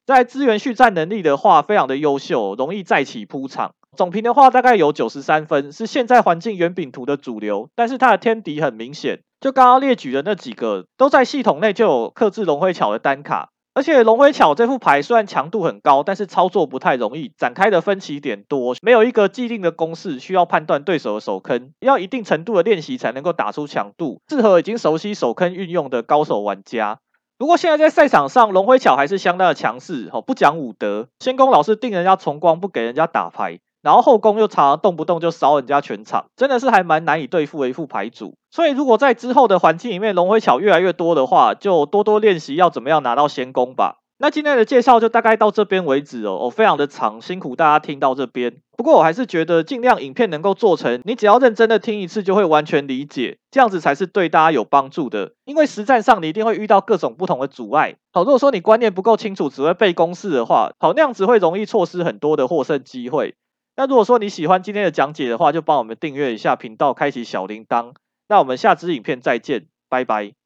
在资源续战能力的话，非常的优秀，容易再起铺场。总评的话，大概有九十三分，是现在环境圆饼图的主流。但是它的天敌很明显，就刚刚列举的那几个，都在系统内就有克制龙辉巧的单卡。而且龙辉巧这副牌虽然强度很高，但是操作不太容易，展开的分歧点多，没有一个既定的公式，需要判断对手的手坑，要一定程度的练习才能够打出强度，适合已经熟悉手坑运用的高手玩家。不过现在在赛场上，龙辉巧还是相当的强势，哦，不讲武德，先攻老是定人家重光，不给人家打牌。然后后攻又常常动不动就扫人家全场，真的是还蛮难以对付的一副牌组。所以如果在之后的环境里面龙辉巧越来越多的话，就多多练习要怎么样拿到先攻吧。那今天的介绍就大概到这边为止哦，我非常的长，辛苦大家听到这边。不过我还是觉得尽量影片能够做成，你只要认真的听一次就会完全理解，这样子才是对大家有帮助的。因为实战上你一定会遇到各种不同的阻碍。好，如果说你观念不够清楚，只会背公式的话，好，那样子会容易错失很多的获胜机会。那如果说你喜欢今天的讲解的话，就帮我们订阅一下频道，开启小铃铛。那我们下支影片再见，拜拜。